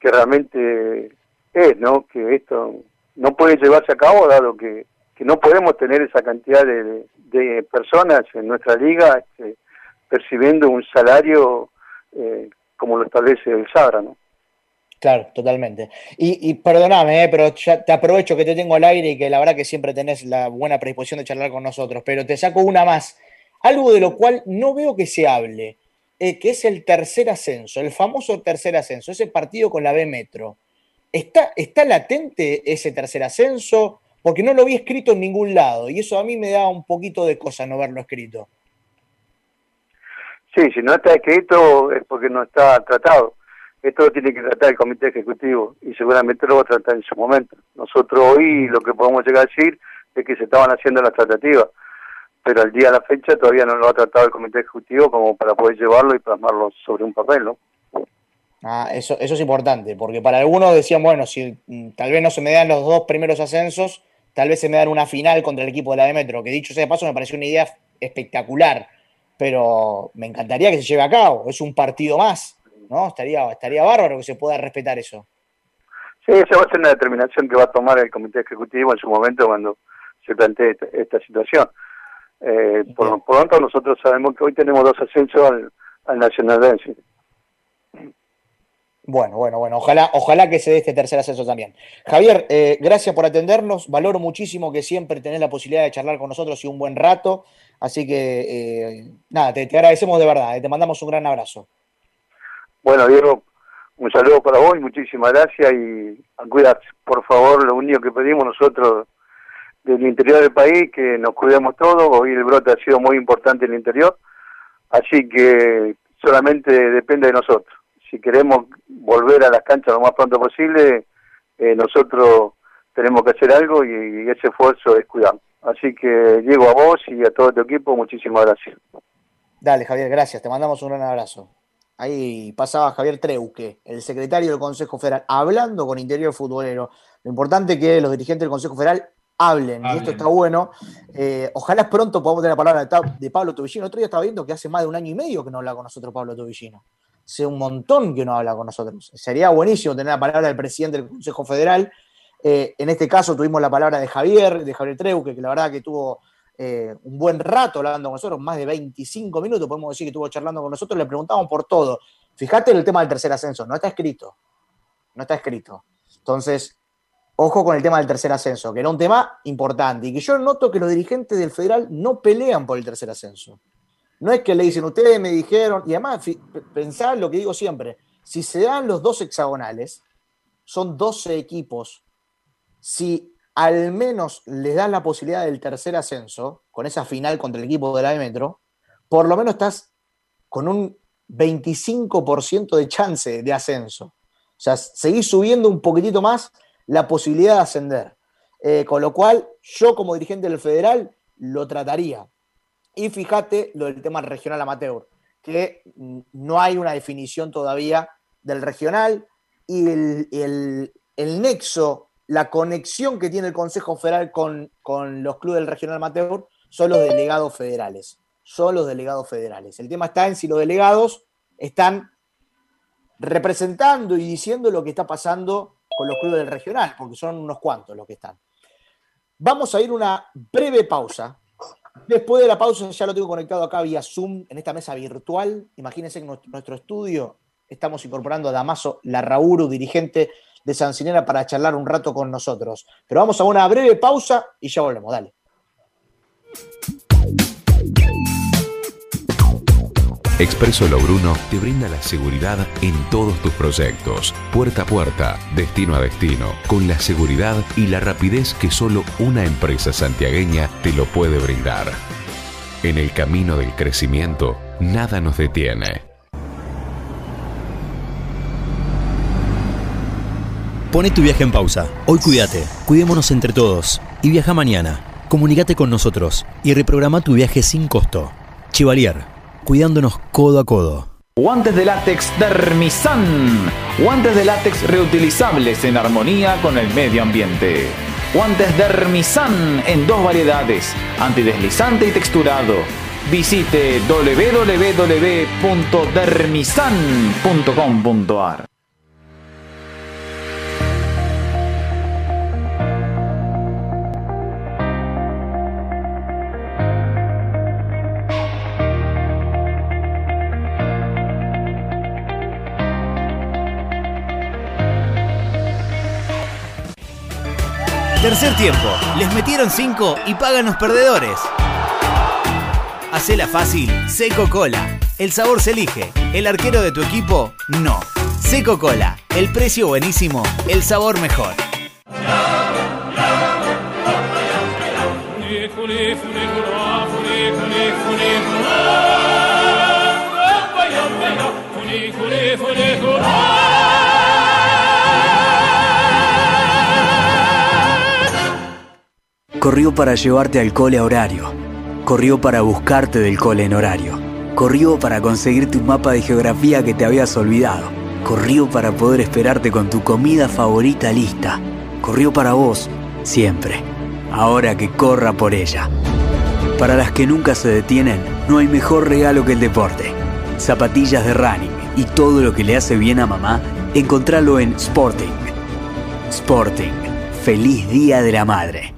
Speaker 6: que realmente es, ¿no? Que esto no puede llevarse a cabo dado que, que no podemos tener esa cantidad de, de personas en nuestra liga este, percibiendo un salario eh, como lo establece el Sabra, ¿no?
Speaker 1: Claro, totalmente. Y, y perdóname, eh, pero ya te aprovecho que te tengo al aire y que la verdad que siempre tenés la buena predisposición de charlar con nosotros, pero te saco una más. Algo de lo cual no veo que se hable, eh, que es el tercer ascenso, el famoso tercer ascenso, ese partido con la B Metro. ¿Está, ¿Está latente ese tercer ascenso? Porque no lo vi escrito en ningún lado y eso a mí me da un poquito de cosa no verlo escrito.
Speaker 6: Sí, si no está escrito es porque no está tratado. Esto lo tiene que tratar el comité ejecutivo y seguramente lo va a tratar en su momento. Nosotros hoy lo que podemos llegar a decir es que se estaban haciendo las tratativas, pero al día de la fecha todavía no lo ha tratado el comité ejecutivo como para poder llevarlo y plasmarlo sobre un papel, ¿no?
Speaker 1: Ah, eso, eso es importante, porque para algunos decían, bueno, si mm, tal vez no se me dan los dos primeros ascensos, tal vez se me dan una final contra el equipo de la de Metro, que dicho sea de paso me pareció una idea espectacular, pero me encantaría que se lleve a cabo, es un partido más, ¿no? Estaría, estaría bárbaro que se pueda respetar eso.
Speaker 6: Sí, esa va a ser una determinación que va a tomar el comité ejecutivo en su momento cuando se plantee esta, esta situación. Eh, por, lo tanto, nosotros sabemos que hoy tenemos dos ascensos al, al Nacional Dance.
Speaker 1: Bueno, bueno, bueno, ojalá, ojalá que se dé este tercer ascenso también. Javier, eh, gracias por atendernos, valoro muchísimo que siempre tenés la posibilidad de charlar con nosotros y un buen rato, así que eh, nada, te, agradecemos de verdad, eh, te mandamos un gran abrazo.
Speaker 6: Bueno, Diego, un saludo para vos muchísimas gracias. Y cuidarse, por favor, lo único que pedimos nosotros del interior del país, que nos cuidemos todos, hoy el brote ha sido muy importante en el interior, así que solamente depende de nosotros si queremos volver a las canchas lo más pronto posible, eh, nosotros tenemos que hacer algo y, y ese esfuerzo es cuidar. Así que llego a vos y a todo tu equipo, muchísimas gracias.
Speaker 1: Dale, Javier, gracias. Te mandamos un gran abrazo. Ahí pasaba Javier Treuque, el secretario del Consejo Federal, hablando con Interior Futbolero. Lo importante es que los dirigentes del Consejo Federal hablen, y esto está bueno. Eh, ojalá pronto podamos tener la palabra de Pablo Tobillino. Otro día estaba viendo que hace más de un año y medio que no habla con nosotros Pablo Tobillino. Hace un montón que no habla con nosotros. Sería buenísimo tener la palabra del presidente del Consejo Federal. Eh, en este caso tuvimos la palabra de Javier, de Javier Treuque, que la verdad que tuvo eh, un buen rato hablando con nosotros, más de 25 minutos, podemos decir que estuvo charlando con nosotros, le preguntamos por todo. Fíjate en el tema del tercer ascenso, no está escrito. No está escrito. Entonces, ojo con el tema del tercer ascenso, que era un tema importante y que yo noto que los dirigentes del federal no pelean por el tercer ascenso. No es que le dicen, ustedes me dijeron, y además, pensá lo que digo siempre, si se dan los dos hexagonales, son 12 equipos. Si al menos les das la posibilidad del tercer ascenso, con esa final contra el equipo de la Metro, por lo menos estás con un 25% de chance de ascenso. O sea, seguís subiendo un poquitito más la posibilidad de ascender. Eh, con lo cual, yo como dirigente del federal lo trataría. Y fíjate lo del tema regional amateur, que no hay una definición todavía del regional y el, el- el nexo, la conexión que tiene el Consejo Federal con, con los clubes del regional amateur son los delegados federales. Son los delegados federales. El tema está en si los delegados están representando y diciendo lo que está pasando con los clubes del regional, porque son unos cuantos los que están. Vamos a ir una breve pausa. Después de la pausa, ya lo tengo conectado acá vía Zoom en esta mesa virtual. Imagínense en nuestro, nuestro estudio estamos incorporando a Damaso Larrauru, dirigente de Sancinera, para charlar un rato con nosotros. Pero vamos a una breve pausa y ya volvemos. Dale.
Speaker 10: Expreso Logruno te brinda la seguridad en todos tus proyectos, puerta a puerta, destino a destino, con la seguridad y la rapidez que solo una empresa santiagueña te lo puede brindar. En el camino del crecimiento, nada nos detiene.
Speaker 11: Pone tu viaje en pausa. Hoy cuídate. Cuidémonos entre todos. Y viaja mañana. Comunícate con nosotros y reprograma tu viaje sin costo. Chivalier. Cuidándonos codo a codo.
Speaker 12: Guantes de látex Dermisan. Guantes de látex reutilizables en armonía con el medio ambiente. Guantes Dermisan en dos variedades, antideslizante y texturado. Visite www.dermisan.com.ar.
Speaker 13: Tercer tiempo. Les metieron 5 y pagan los perdedores. Hacela fácil. Seco Cola. El sabor se elige. El arquero de tu equipo, no. Seco Cola. El precio buenísimo. El sabor mejor.
Speaker 14: Corrió para llevarte al cole a horario. Corrió para buscarte del cole en horario. Corrió para conseguir tu mapa de geografía que te habías olvidado. Corrió para poder esperarte con tu comida favorita lista. Corrió para vos, siempre. Ahora que corra por ella. Para las que nunca se detienen, no hay mejor regalo que el deporte. Zapatillas de running y todo lo que le hace bien a mamá, encontralo en Sporting. Sporting. Feliz Día de la Madre.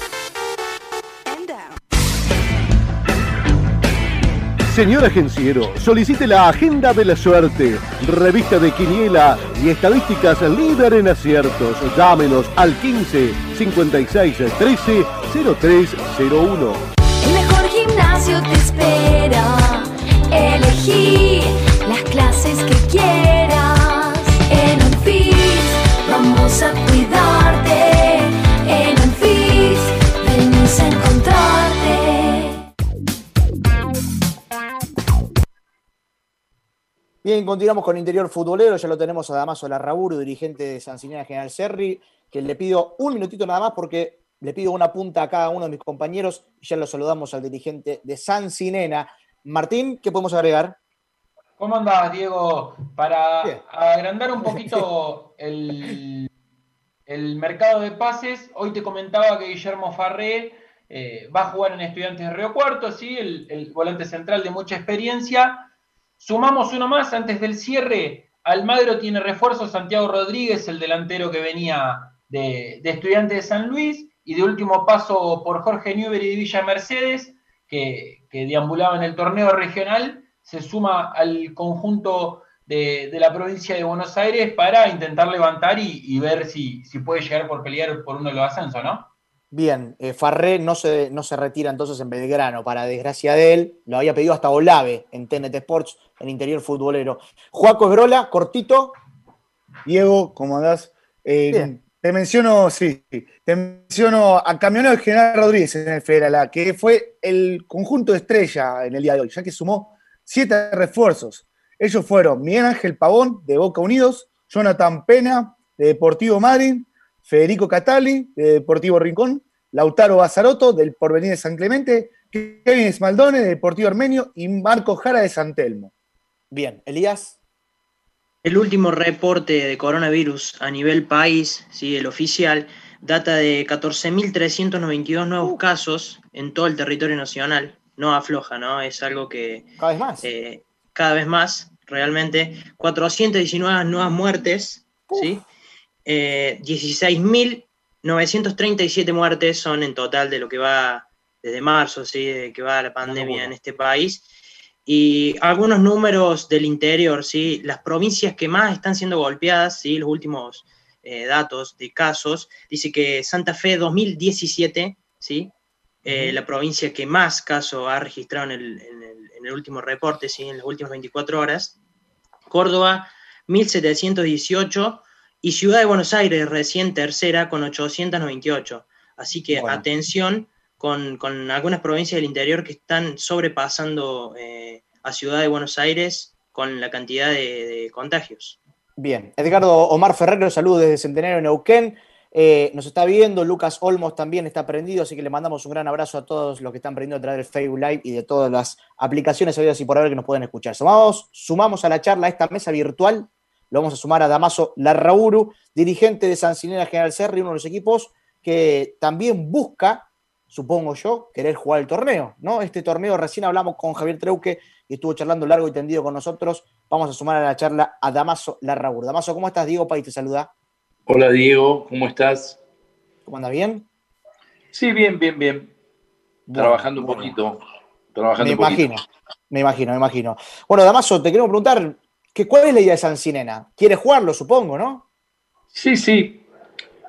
Speaker 15: Señor agenciero, solicite la Agenda de la Suerte, revista de Quiniela y estadísticas líder en aciertos. Llámenos al 15 56 13 0301.
Speaker 16: El mejor gimnasio te espera. Elegí las
Speaker 17: clases que quieras. En Anfis vamos a cuidarte.
Speaker 1: Bien, continuamos con Interior Futbolero. Ya lo tenemos a Damaso Larraburu, dirigente de San Sinena General Serri, que le pido un minutito nada más porque le pido una punta a cada uno de mis compañeros y ya lo saludamos al dirigente de San Sinena. Martín, ¿qué podemos agregar?
Speaker 2: ¿Cómo andás, Diego? Para agrandar un poquito el, el mercado de pases, hoy te comentaba que Guillermo Farré eh, va a jugar en Estudiantes de Río Cuarto, ¿sí? el, el volante central de mucha experiencia. Sumamos uno más antes del cierre. Almagro tiene refuerzo, Santiago Rodríguez, el delantero que venía de, Estudiantes de San Luis. Y de último paso por Jorge Newbery de Villa Mercedes, que, que deambulaba en el torneo regional, se suma al conjunto de, la provincia de Buenos Aires para intentar levantar y, y ver si, si, puede llegar por pelear por uno de los ascensos, ¿no?
Speaker 1: Bien, eh, Farré no se, no se retira entonces en Belgrano, para desgracia de él, lo había pedido hasta Olave en TNT Sports, en interior futbolero. Juaco Esbrola, cortito.
Speaker 4: Diego, ¿cómo andás? Eh, te menciono, sí, te menciono a Camionero General Rodríguez en el Federal, que fue el conjunto de estrella en el día de hoy, ya que sumó siete refuerzos. Ellos fueron Miguel Ángel Pavón, de Boca Unidos, Jonathan Pena, de Deportivo Madrid, Federico Catali, de Deportivo Rincón, Lautaro Bazaroto, del Porvenir de San Clemente, Kevin Esmaldone, de Deportivo Armenio, y Marco Jara, de San Telmo.
Speaker 1: Bien, Elías.
Speaker 5: El último reporte de coronavirus a nivel país, ¿sí? el oficial, data de 14.392 nuevos casos en todo el territorio nacional. No afloja, ¿no? Es algo que...
Speaker 1: Cada vez más.
Speaker 5: Eh, cada vez más, realmente. 419 nuevas muertes, ¿sí? Eh, 16.937 muertes son en total de lo que va desde marzo, ¿sí? De que va la pandemia en este país. Y algunos números del interior, ¿sí? Las provincias que más están siendo golpeadas, ¿sí? Los últimos eh, datos de casos, dice que Santa Fe 2017, ¿sí? Eh, la provincia que más casos ha registrado en el, en el, en el último reporte, ¿sí? en las últimas 24 horas. Córdoba, 1718 y Ciudad de Buenos Aires, recién tercera, con 898. Así que bueno. atención con, con, algunas provincias del interior que están sobrepasando eh, a Ciudad de Buenos Aires con la cantidad de, de contagios.
Speaker 1: Bien, Edgardo Omar Ferrero, saludos desde Centenario Neuquén. Eh, nos está viendo, Lucas Olmos también está prendido, así que le mandamos un gran abrazo a todos los que están prendidos a través del Facebook Live y de todas las aplicaciones habidas y por haber que nos pueden escuchar. Sumamos, sumamos a la charla a esta mesa virtual, lo vamos a sumar a Damaso Larrauru, dirigente de San Sinera General Serri, uno de los equipos que también busca, supongo yo, querer jugar el torneo, ¿no? Este torneo recién hablamos con Javier Treuque y estuvo charlando largo y tendido con nosotros. Vamos a sumar a la charla a Damaso Larrauru. Damaso, ¿cómo estás? Diego País te saluda.
Speaker 18: Hola Diego, ¿cómo estás?
Speaker 1: ¿Cómo anda bien?
Speaker 18: Sí, bien, bien, bien. Bueno, trabajando un bueno. poquito. Trabajando
Speaker 1: me
Speaker 18: un poquito.
Speaker 1: imagino, me imagino, me imagino. Bueno, Damaso, te queremos preguntar, ¿qué, ¿cuál es la idea de San Sinena? ¿Quieres jugarlo, supongo, no?
Speaker 18: Sí, sí.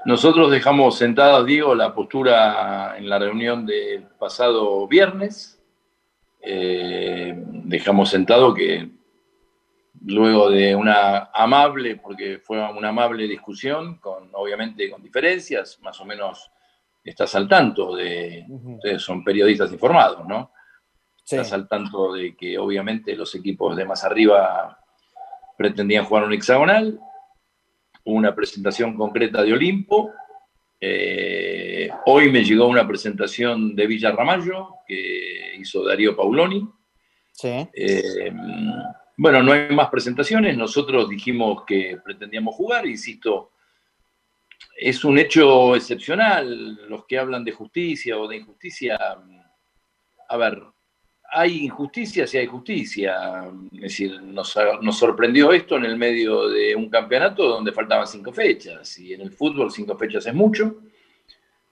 Speaker 18: Nosotros dejamos sentados, Diego, la postura en la reunión del pasado viernes. Eh, dejamos sentado que luego de una amable, porque fue una amable discusión, con obviamente con diferencias, más o menos estás al tanto de, ustedes son periodistas informados, ¿no? Sí. Estás al tanto de que obviamente los equipos de más arriba pretendían jugar un hexagonal, una presentación concreta de Olimpo, eh, hoy me llegó una presentación de Villa Ramallo que hizo Darío Pauloni.
Speaker 1: Sí.
Speaker 18: Eh, bueno, no hay más presentaciones. Nosotros dijimos que pretendíamos jugar, insisto, es un hecho excepcional. Los que hablan de justicia o de injusticia, a ver, hay injusticia si hay justicia. Es decir, nos, nos, sorprendió esto en el medio de un campeonato donde faltaban cinco fechas. Y en el fútbol cinco fechas es mucho.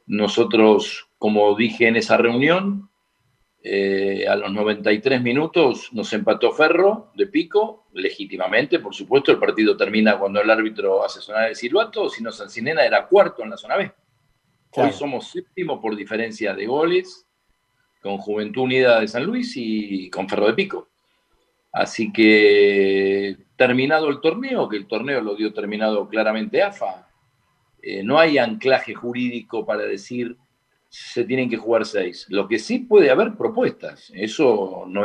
Speaker 18: Nosotros, como dije en esa reunión, eh, a los 93 minutos nos empató Ferro de pico, legítimamente, por supuesto. El partido termina cuando el árbitro hace sonar el silbato, si no, Sancinena era cuarto en la zona B. Claro. Hoy somos séptimo por diferencia de goles con Juventud Unida de San Luis y con Ferro de Pico. Así que terminado el torneo, que el torneo lo dio terminado claramente AFA, eh, no hay anclaje jurídico para decir se tienen que jugar seis. Lo que sí puede haber propuestas. Eso no.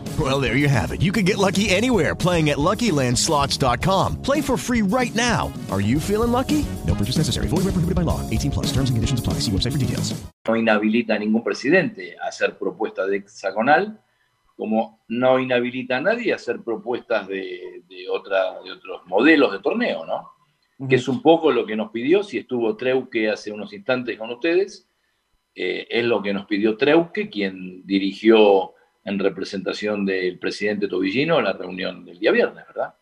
Speaker 19: Well, there you have it. You can get lucky anywhere playing at LuckyLandSlots.com. Play for free right now. Are you feeling lucky? No purchase necessary. Void where prohibited by law. 18 plus. Terms and conditions apply. See website for details.
Speaker 18: no inhabilita a ningún presidente a hacer propuestas de hexagonal, como no inhabilita a nadie a hacer propuestas de, de otra, de otros modelos de torneo, ¿no? Que es un poco lo que nos pidió, si estuvo Treuque hace unos instantes con ustedes, eh, es lo que nos pidió Treuque, quien dirigió en representación del presidente Tobillino la reunión del día viernes, ¿verdad?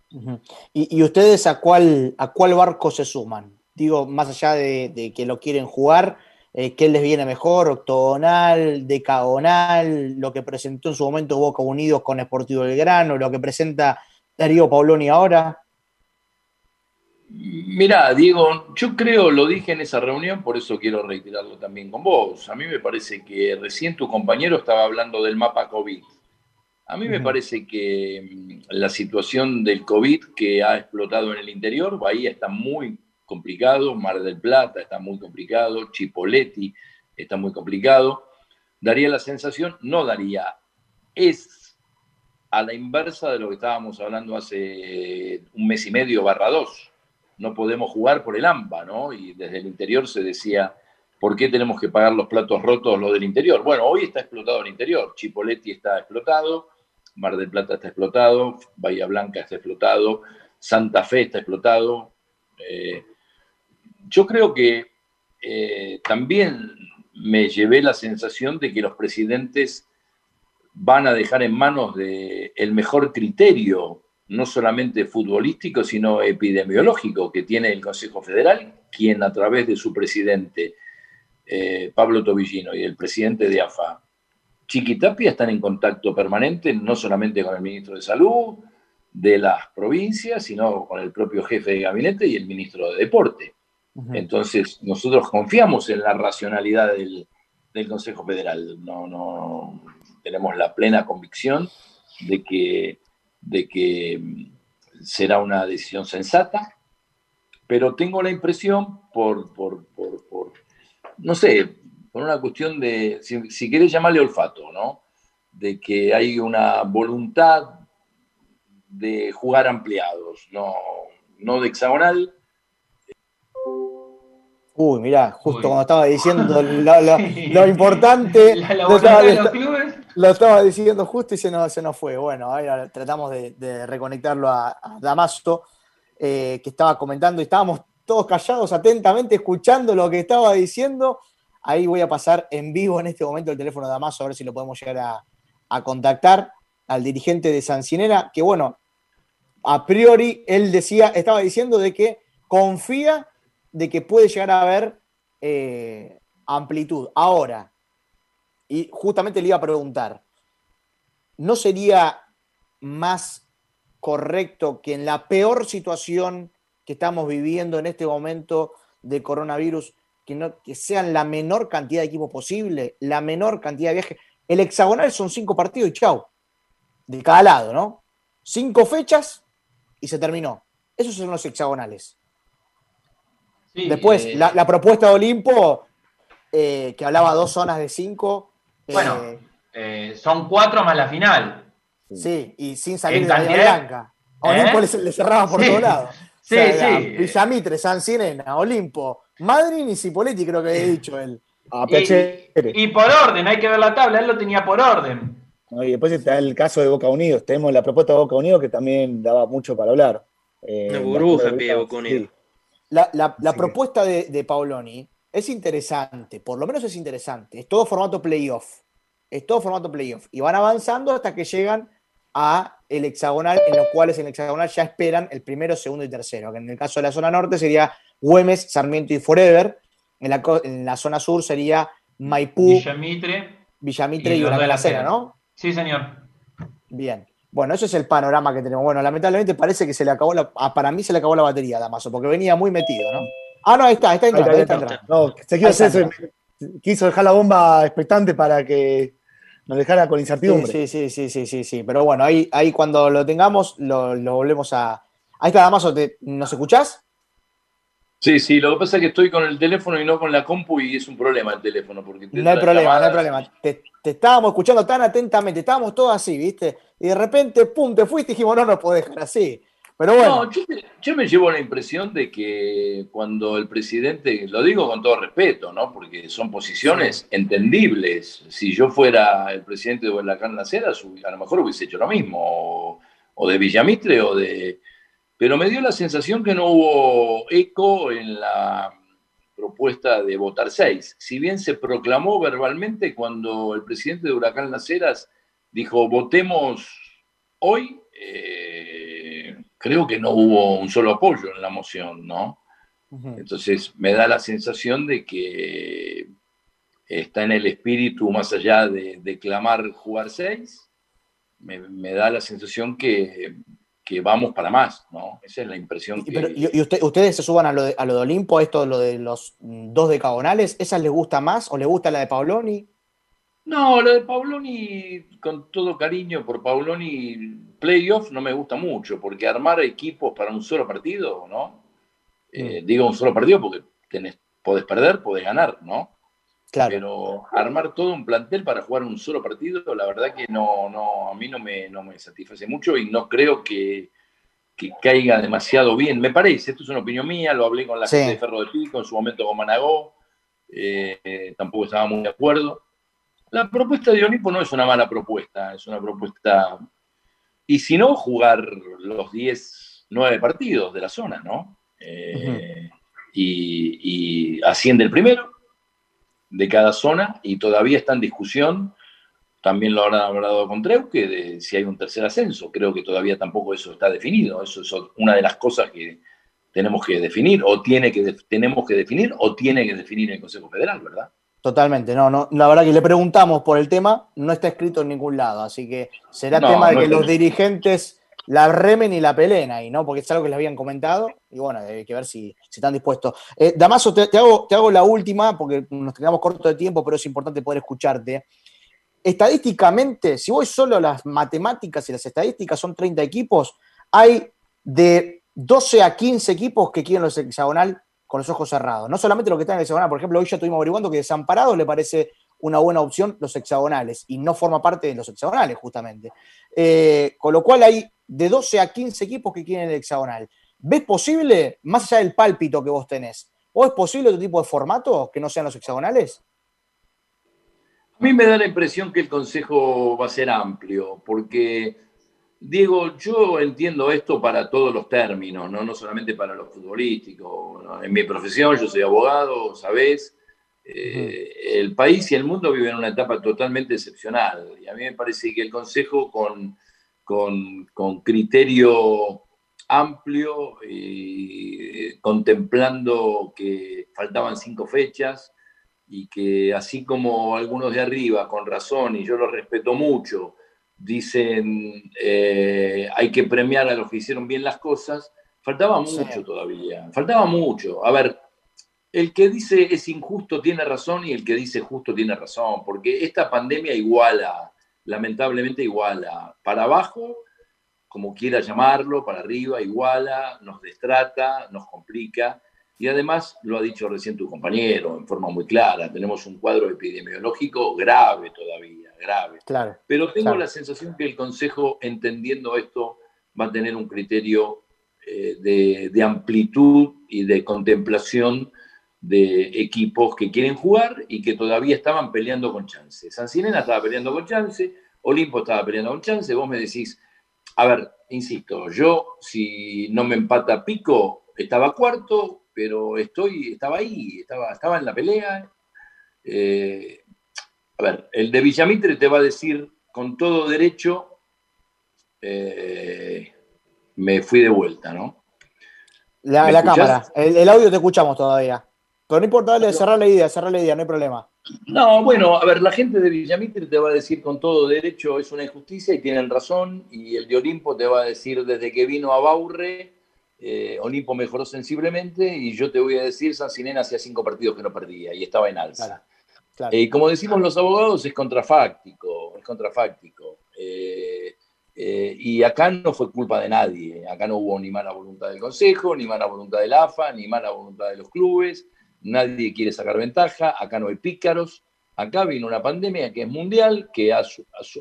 Speaker 1: ¿Y, y ustedes a cuál, a cuál barco se suman? Digo, más allá de, que lo quieren jugar, eh, ¿qué les viene mejor? ¿Octogonal, decagonal? ¿Lo que presentó en su momento Boca Unidos con Sportivo Belgrano? ¿Lo que presenta Darío Pauloni ahora?
Speaker 18: Mira, Diego, yo creo, lo dije en esa reunión, por eso quiero reiterarlo también con vos. A mí me parece que recién tu compañero estaba hablando del mapa COVID. A mí me parece que mm, la situación del COVID que ha explotado en el interior, Bahía está muy complicado, Mar del Plata está muy complicado, Chipoleti está muy complicado. Daría la sensación, no daría, es a la inversa de lo que estábamos hablando hace un mes y medio barra dos. No podemos jugar por el AMBA, ¿no? Y desde el interior se decía, ¿por qué tenemos que pagar los platos rotos los del interior? Bueno, hoy está explotado el interior. Chipoleti está explotado, Mar del Plata está explotado, Bahía Blanca está explotado, Santa Fe está explotado. Eh, yo creo que eh, también me llevé la sensación de que los presidentes van a dejar en manos del el mejor criterio, no solamente futbolístico, sino epidemiológico que tiene el Consejo Federal, quien a través de su presidente, eh, Pablo Tobillino, y el presidente de AFA, Chiquitapia, están en contacto permanente, no solamente con el ministro de Salud de las provincias, sino con el propio jefe de gabinete y el ministro de Deporte. Entonces, nosotros confiamos en la racionalidad del, del Consejo Federal. No, no tenemos la plena convicción de que, de que mm, será una decisión sensata, pero tengo la impresión, por, por, por, por, no sé, por una cuestión de, si, si querés llamarle olfato, ¿no? De que hay una voluntad de jugar ampliados, no, no de hexagonal,
Speaker 1: Uy, mirá, justo cuando estaba diciendo lo, lo- lo importante,
Speaker 2: La- la
Speaker 1: lo,
Speaker 2: voluntad
Speaker 1: estaba,
Speaker 2: de los clubes.
Speaker 1: Lo estaba diciendo justo y se nos, se nos fue. Bueno, ahora tratamos de, reconectarlo a, a Damaso, eh, que estaba comentando y estábamos todos callados atentamente escuchando lo que estaba diciendo. Ahí voy a pasar en vivo en este momento el teléfono de Damaso a ver si lo podemos llegar a, a contactar al dirigente de Sancinera, que bueno, a priori él decía, estaba diciendo de que confía de que puede llegar a haber eh, amplitud. Ahora, y justamente le iba a preguntar, ¿no sería más correcto que en la peor situación que estamos viviendo en este momento de coronavirus, que, no, que sean la menor cantidad de equipos posible, la menor cantidad de viajes? El hexagonal son cinco partidos y chau, de cada lado, ¿no? Cinco fechas y se terminó. Esos son los hexagonales.
Speaker 2: Sí,
Speaker 1: Después,
Speaker 2: eh,
Speaker 1: la, la propuesta de Olimpo, eh, que hablaba dos zonas de cinco. Eh,
Speaker 2: Bueno, eh, son cuatro más la final.
Speaker 1: sí, y sin salir de la
Speaker 2: cantidad-
Speaker 1: Blanca. A Olimpo
Speaker 2: ¿Eh?
Speaker 1: le, le cerraba por
Speaker 2: Sí.
Speaker 1: todos lados.
Speaker 2: Sí,
Speaker 1: O sea,
Speaker 2: sí.
Speaker 1: Villamitre, San Sirena, Olimpo, Madrid y Cipoletti, creo que había dicho él.
Speaker 2: Y, y por orden, hay que ver la tabla, él lo tenía por orden.
Speaker 4: ¿no? Y después está el caso de Boca Unidos. Tenemos la propuesta de Boca Unidos que también daba mucho para hablar. Eh,
Speaker 5: Una
Speaker 4: la-
Speaker 5: burbuja
Speaker 4: la-
Speaker 5: pide Boca Unidos.
Speaker 4: sí.
Speaker 1: La, la- la propuesta de, de Paoloni es interesante, por lo menos es interesante. Es todo formato playoff. Es todo formato playoff. Y van avanzando hasta que llegan a el hexagonal, en los cuales en el hexagonal ya esperan el primero, segundo y tercero. Que en el caso de la zona norte sería Güemes, Sarmiento y Forever. En la, co- en la zona sur sería Maipú,
Speaker 2: Villamitre.
Speaker 1: Villamitre y, Huracán La Cera, ¿no?
Speaker 2: Sí, señor.
Speaker 1: Bien. Bueno, ese es el panorama que tenemos. Bueno, lamentablemente parece que se le acabó la. ah, para mí se le acabó la batería Damaso, porque venía muy metido, ¿no? Ah, no, ahí está, está entrando, ahí está entrando.
Speaker 4: No, se quiso,
Speaker 1: Ahí
Speaker 4: dejar la bomba expectante para que nos dejara con incertidumbre.
Speaker 1: Sí, sí, sí, sí, sí, sí. Pero bueno, ahí, ahí cuando lo tengamos, lo, lo volvemos a. Ahí está, Damaso, ¿te- ¿nos escuchás?
Speaker 18: Sí, sí, lo que pasa es que estoy con el teléfono y no con la compu y es un problema el teléfono. Porque te
Speaker 1: No hay problema, no hay problema. Te, te estábamos escuchando tan atentamente, estábamos todos así, ¿viste? Y de repente, pum, te fuiste y dijimos, no nos podés dejar así. Pero bueno,
Speaker 18: No, yo, me- llevo la impresión de que cuando el presidente, lo digo con todo respeto, ¿no? Porque son posiciones entendibles. Si yo fuera el presidente de Heras, hubi- a lo mejor hubiese hecho lo mismo, o, de Villamitre, o de... Pero me dio la sensación que no hubo eco en la propuesta de votar seis. Si bien se proclamó verbalmente cuando el presidente de Huracán Las Heras dijo, votemos hoy, eh, creo que no hubo un solo apoyo en la moción, ¿no? Entonces me da la sensación de que está en el espíritu más allá de, de clamar jugar seis, me, me da la sensación que, que vamos para más, ¿no? Esa es la impresión que...
Speaker 1: pero, y, y usted- ustedes se suban a lo de, a lo de Olimpo, a esto, lo de los dos decagonales, ¿esas les gusta más o les gusta la de Paoloni?
Speaker 18: No, lo de Pauloni, con todo cariño por Pauloni, playoff no me gusta mucho, porque armar equipos para un solo partido, ¿no? Eh, Digo un solo partido porque tenés, podés perder, podés ganar, ¿no?
Speaker 1: Claro.
Speaker 18: Pero armar todo un plantel para jugar un solo partido, la verdad que no, no, a mí no me, no me satisface mucho y no creo que, que caiga demasiado bien. Me parece, esto es una opinión mía, lo hablé con la
Speaker 1: Sí.
Speaker 18: gente de Ferro de Pico, en su momento con Managó, eh, eh, tampoco estaba muy de acuerdo. La propuesta de Olimpo no es una mala propuesta, es una propuesta. Y si no, jugar los 10, 9 partidos de la zona, ¿no? Eh, y, y asciende el primero de cada zona y todavía está en discusión, también lo habrán hablado con Treuque, de si hay un tercer ascenso. Creo que todavía tampoco eso está definido. Eso es una de las cosas que tenemos que definir, o tiene que tenemos que definir, o tiene que definir el Consejo Federal, ¿verdad?
Speaker 1: Totalmente, no, no, la verdad que le preguntamos por el tema, no está escrito en ningún lado, así que será
Speaker 18: No,
Speaker 1: tema de
Speaker 18: no
Speaker 1: que los dirigentes la remen y la peleen ahí, ¿no? Porque es algo que les habían comentado y bueno, hay que ver si, si están dispuestos. Eh, Damaso, te, te hago, te hago la última porque nos quedamos corto de tiempo, pero es importante poder escucharte. Estadísticamente, si voy solo a las matemáticas y las estadísticas, son 30 equipos, hay de 12 a 15 equipos que quieren los hexagonal con los ojos cerrados. No solamente lo que está en el hexagonal, por ejemplo, hoy ya estuvimos averiguando que Desamparado le parece una buena opción los hexagonales y no forma parte de los hexagonales, justamente. Eh, con lo cual hay de 12 a 15 equipos que quieren el hexagonal. ¿Ves posible, más allá del pálpito que vos tenés, ¿o es posible otro tipo de formato que no sean los hexagonales?
Speaker 18: A mí me da la impresión que el Consejo va a ser amplio, porque, Diego, yo entiendo esto para todos los términos, no, no solamente para los futbolísticos. ¿no? En mi profesión, yo soy abogado, sabés, eh, el país y el mundo viven una etapa totalmente excepcional. Y a mí me parece que el Consejo, con, con, criterio amplio y contemplando que faltaban cinco fechas, y que así como algunos de arriba, con razón, y yo los respeto mucho, dicen eh, hay que premiar a los que hicieron bien las cosas, faltaba
Speaker 1: Sí.
Speaker 18: mucho todavía, faltaba mucho. A ver, el que dice es injusto tiene razón y el que dice justo tiene razón, porque esta pandemia iguala, lamentablemente iguala, para abajo, como quiera llamarlo, para arriba, iguala, nos destrata, nos complica. Y además, lo ha dicho recién tu compañero en forma muy clara, tenemos un cuadro epidemiológico grave todavía, grave.
Speaker 1: Claro.
Speaker 18: Pero tengo
Speaker 1: claro.
Speaker 18: la sensación que el Consejo, entendiendo esto, va a tener un criterio eh, de, de amplitud y de contemplación de equipos que quieren jugar y que todavía estaban peleando con chance. San Sinena estaba peleando con chance, Olimpo estaba peleando con chance, vos me decís, a ver, insisto, yo si no me empata Pico, estaba cuarto, pero estoy, estaba ahí, estaba, estaba en la pelea. Eh, a ver, el de Villamitre te va a decir con todo derecho, eh, me fui de vuelta, ¿no?
Speaker 1: La, cámara, el, el audio te escuchamos todavía. Pero no importa, dale, cerrar la idea, cerrar la idea, no hay problema.
Speaker 18: No, bueno, a ver, la gente de Villamitre te va a decir con todo derecho es una injusticia y tienen razón, y el de Olimpo te va a decir desde que vino a Baurre, eh, Olimpo mejoró sensiblemente, y yo te voy a decir, San Sinena hacía cinco partidos que no perdía y estaba en alza. Y como decimos los abogados, es contrafáctico, es contrafáctico. Eh, eh, y acá no fue culpa de nadie, acá no hubo ni mala voluntad del Consejo, ni mala voluntad del AFA, ni mala voluntad de los clubes, nadie quiere sacar ventaja, acá no hay pícaros, acá vino una pandemia que es mundial, que ha,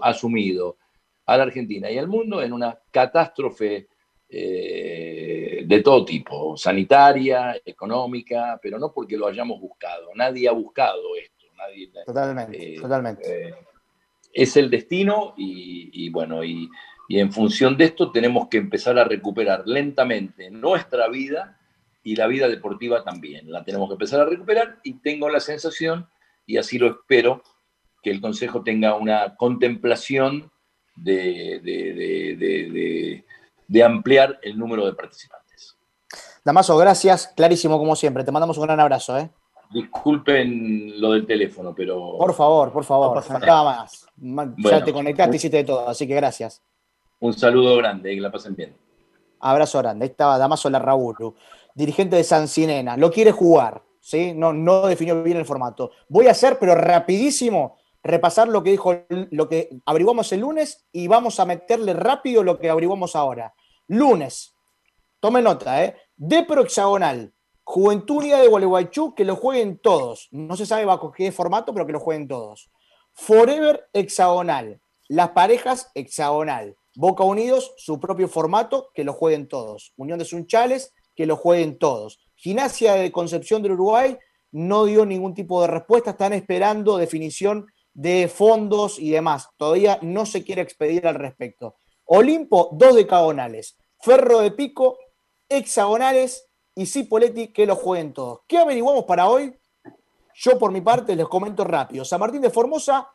Speaker 18: asumido a la Argentina y al mundo en una catástrofe eh, de todo tipo, sanitaria, económica, pero no porque lo hayamos buscado, nadie ha buscado esto. Nadie,
Speaker 1: totalmente, eh, totalmente
Speaker 18: es el destino y, bueno, y, en función de esto tenemos que empezar a recuperar lentamente nuestra vida y la vida deportiva también. La tenemos que empezar a recuperar y tengo la sensación, y así lo espero, que el Consejo tenga una contemplación de, de ampliar el número de participantes.
Speaker 1: Damaso, gracias, clarísimo como siempre. Te mandamos un gran abrazo. ¿eh?
Speaker 18: Disculpen lo del teléfono, pero.
Speaker 1: Por favor, por favor, faltaba más. ya te conectaste, y hiciste de todo, así que gracias.
Speaker 18: Un saludo grande, que la pasen bien.
Speaker 1: Abrazo grande. Ahí estaba Damaso Larraúl, dirigente de San Sinena. Lo quiere jugar, ¿sí? No, no definió bien el formato. Voy a hacer, pero rapidísimo, repasar lo que dijo, lo que averiguamos el lunes y vamos a meterle rápido lo que averiguamos ahora. Lunes, tome nota, ¿eh? De hexagonal, Juventud Unida de Gualeguaychú, que lo jueguen todos. No se sabe bajo qué formato, pero que lo jueguen todos. Forever hexagonal. Las parejas hexagonal. Boca Unidos, su propio formato, que lo jueguen todos. Unión de Sunchales, que lo jueguen todos. Gimnasia de Concepción del Uruguay no dio ningún tipo de respuesta. Están esperando definición de fondos y demás. Todavía no se quiere expedir al respecto. Olimpo, dos decagonales. Ferro de Pico, hexagonales y Cipoletti que lo jueguen todos. ¿Qué averiguamos para hoy? Yo por mi parte les comento rápido. San Martín de Formosa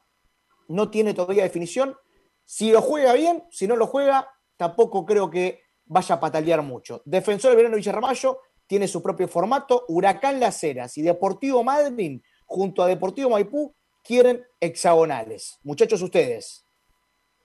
Speaker 1: no tiene todavía definición. Si lo juega bien, si no lo juega, tampoco creo que vaya a patalear mucho. Defensor del Verano Villarramayo tiene su propio formato. Huracán Las Heras y Deportivo Madrid junto a Deportivo Maipú quieren hexagonales. Muchachos, ustedes.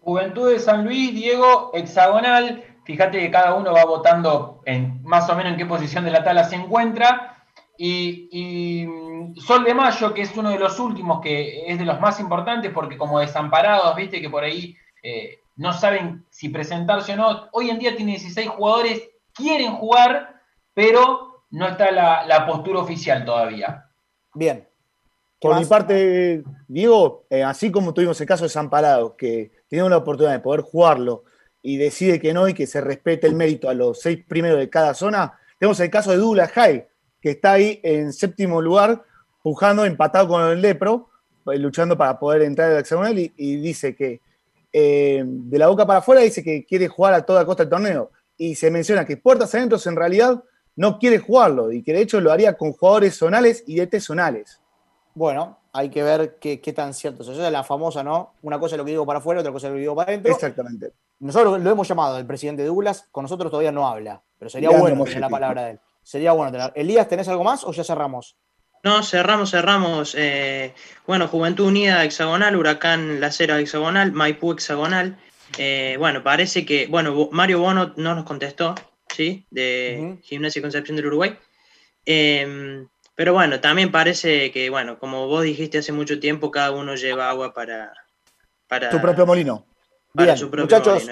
Speaker 2: Juventud de San Luis, Diego, hexagonal. Fíjate que cada uno va votando en más o menos en qué posición de la tabla se encuentra. Y, mm, Sol de Mayo, que es uno de los últimos, que es de los más importantes, porque como desamparados, viste que por ahí eh, no saben si presentarse o no. Hoy en día tiene 16 jugadores, quieren jugar, pero no está la, postura oficial todavía.
Speaker 1: Bien.
Speaker 4: Por mi parte, Diego, eh, así como tuvimos el caso de Desamparados, que tiene la oportunidad de poder jugarlo y decide que no y que se respete el mérito a los seis primeros de cada zona, tenemos el caso de Douglas High, que está ahí en séptimo lugar, pujando, empatado con el Lepro, eh, luchando para poder entrar al hexagonal y, y dice que eh, de la boca para afuera dice que quiere jugar a toda costa el torneo. Y se menciona que puertas adentro en realidad no quiere jugarlo y que de hecho lo haría con jugadores zonales y DT zonales.
Speaker 1: Bueno, hay que ver qué, tan cierto es. Esa es la famosa, ¿no? Una cosa es lo que digo para afuera, otra cosa es lo que digo para adentro.
Speaker 4: Exactamente.
Speaker 1: Nosotros lo hemos llamado el presidente Douglas, con nosotros todavía no habla, pero sería bueno tener la palabra de él. Sería bueno tener. Elías, ¿tenés algo más o ya cerramos?
Speaker 5: No, cerramos, cerramos. Eh, bueno, Juventud Unida hexagonal, Huracán La Cera hexagonal, Maipú hexagonal. Eh, bueno, parece que, bueno, Mario Bono no nos contestó, ¿sí? De Gimnasia y Concepción del Uruguay. Em, pero bueno, también parece que, bueno, como vos dijiste hace mucho tiempo, cada uno lleva agua para... para
Speaker 4: Su propio molino.
Speaker 1: Bien, muchachos,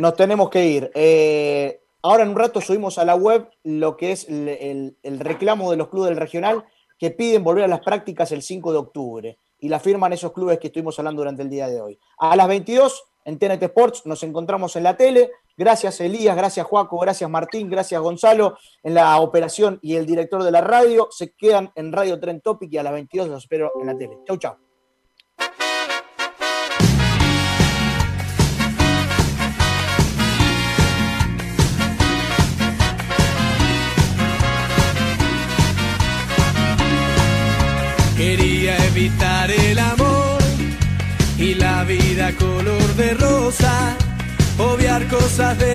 Speaker 1: nos tenemos que ir. Eh, ahora en un rato subimos a la web lo que es el, reclamo de los clubes del regional que piden volver a las prácticas el 5 de octubre y la firman esos clubes que estuvimos hablando durante el día de hoy. A las 22 en TNT Sports nos encontramos en la tele. Gracias Elías, gracias Juaco, gracias Martín, gracias Gonzalo en la operación y el director de la radio. Se quedan en Radio Tren Topic y a las 22 los espero en la tele. Chau, chau.
Speaker 20: Quería evitar el amor y la vida color de rosa, obviar cosas de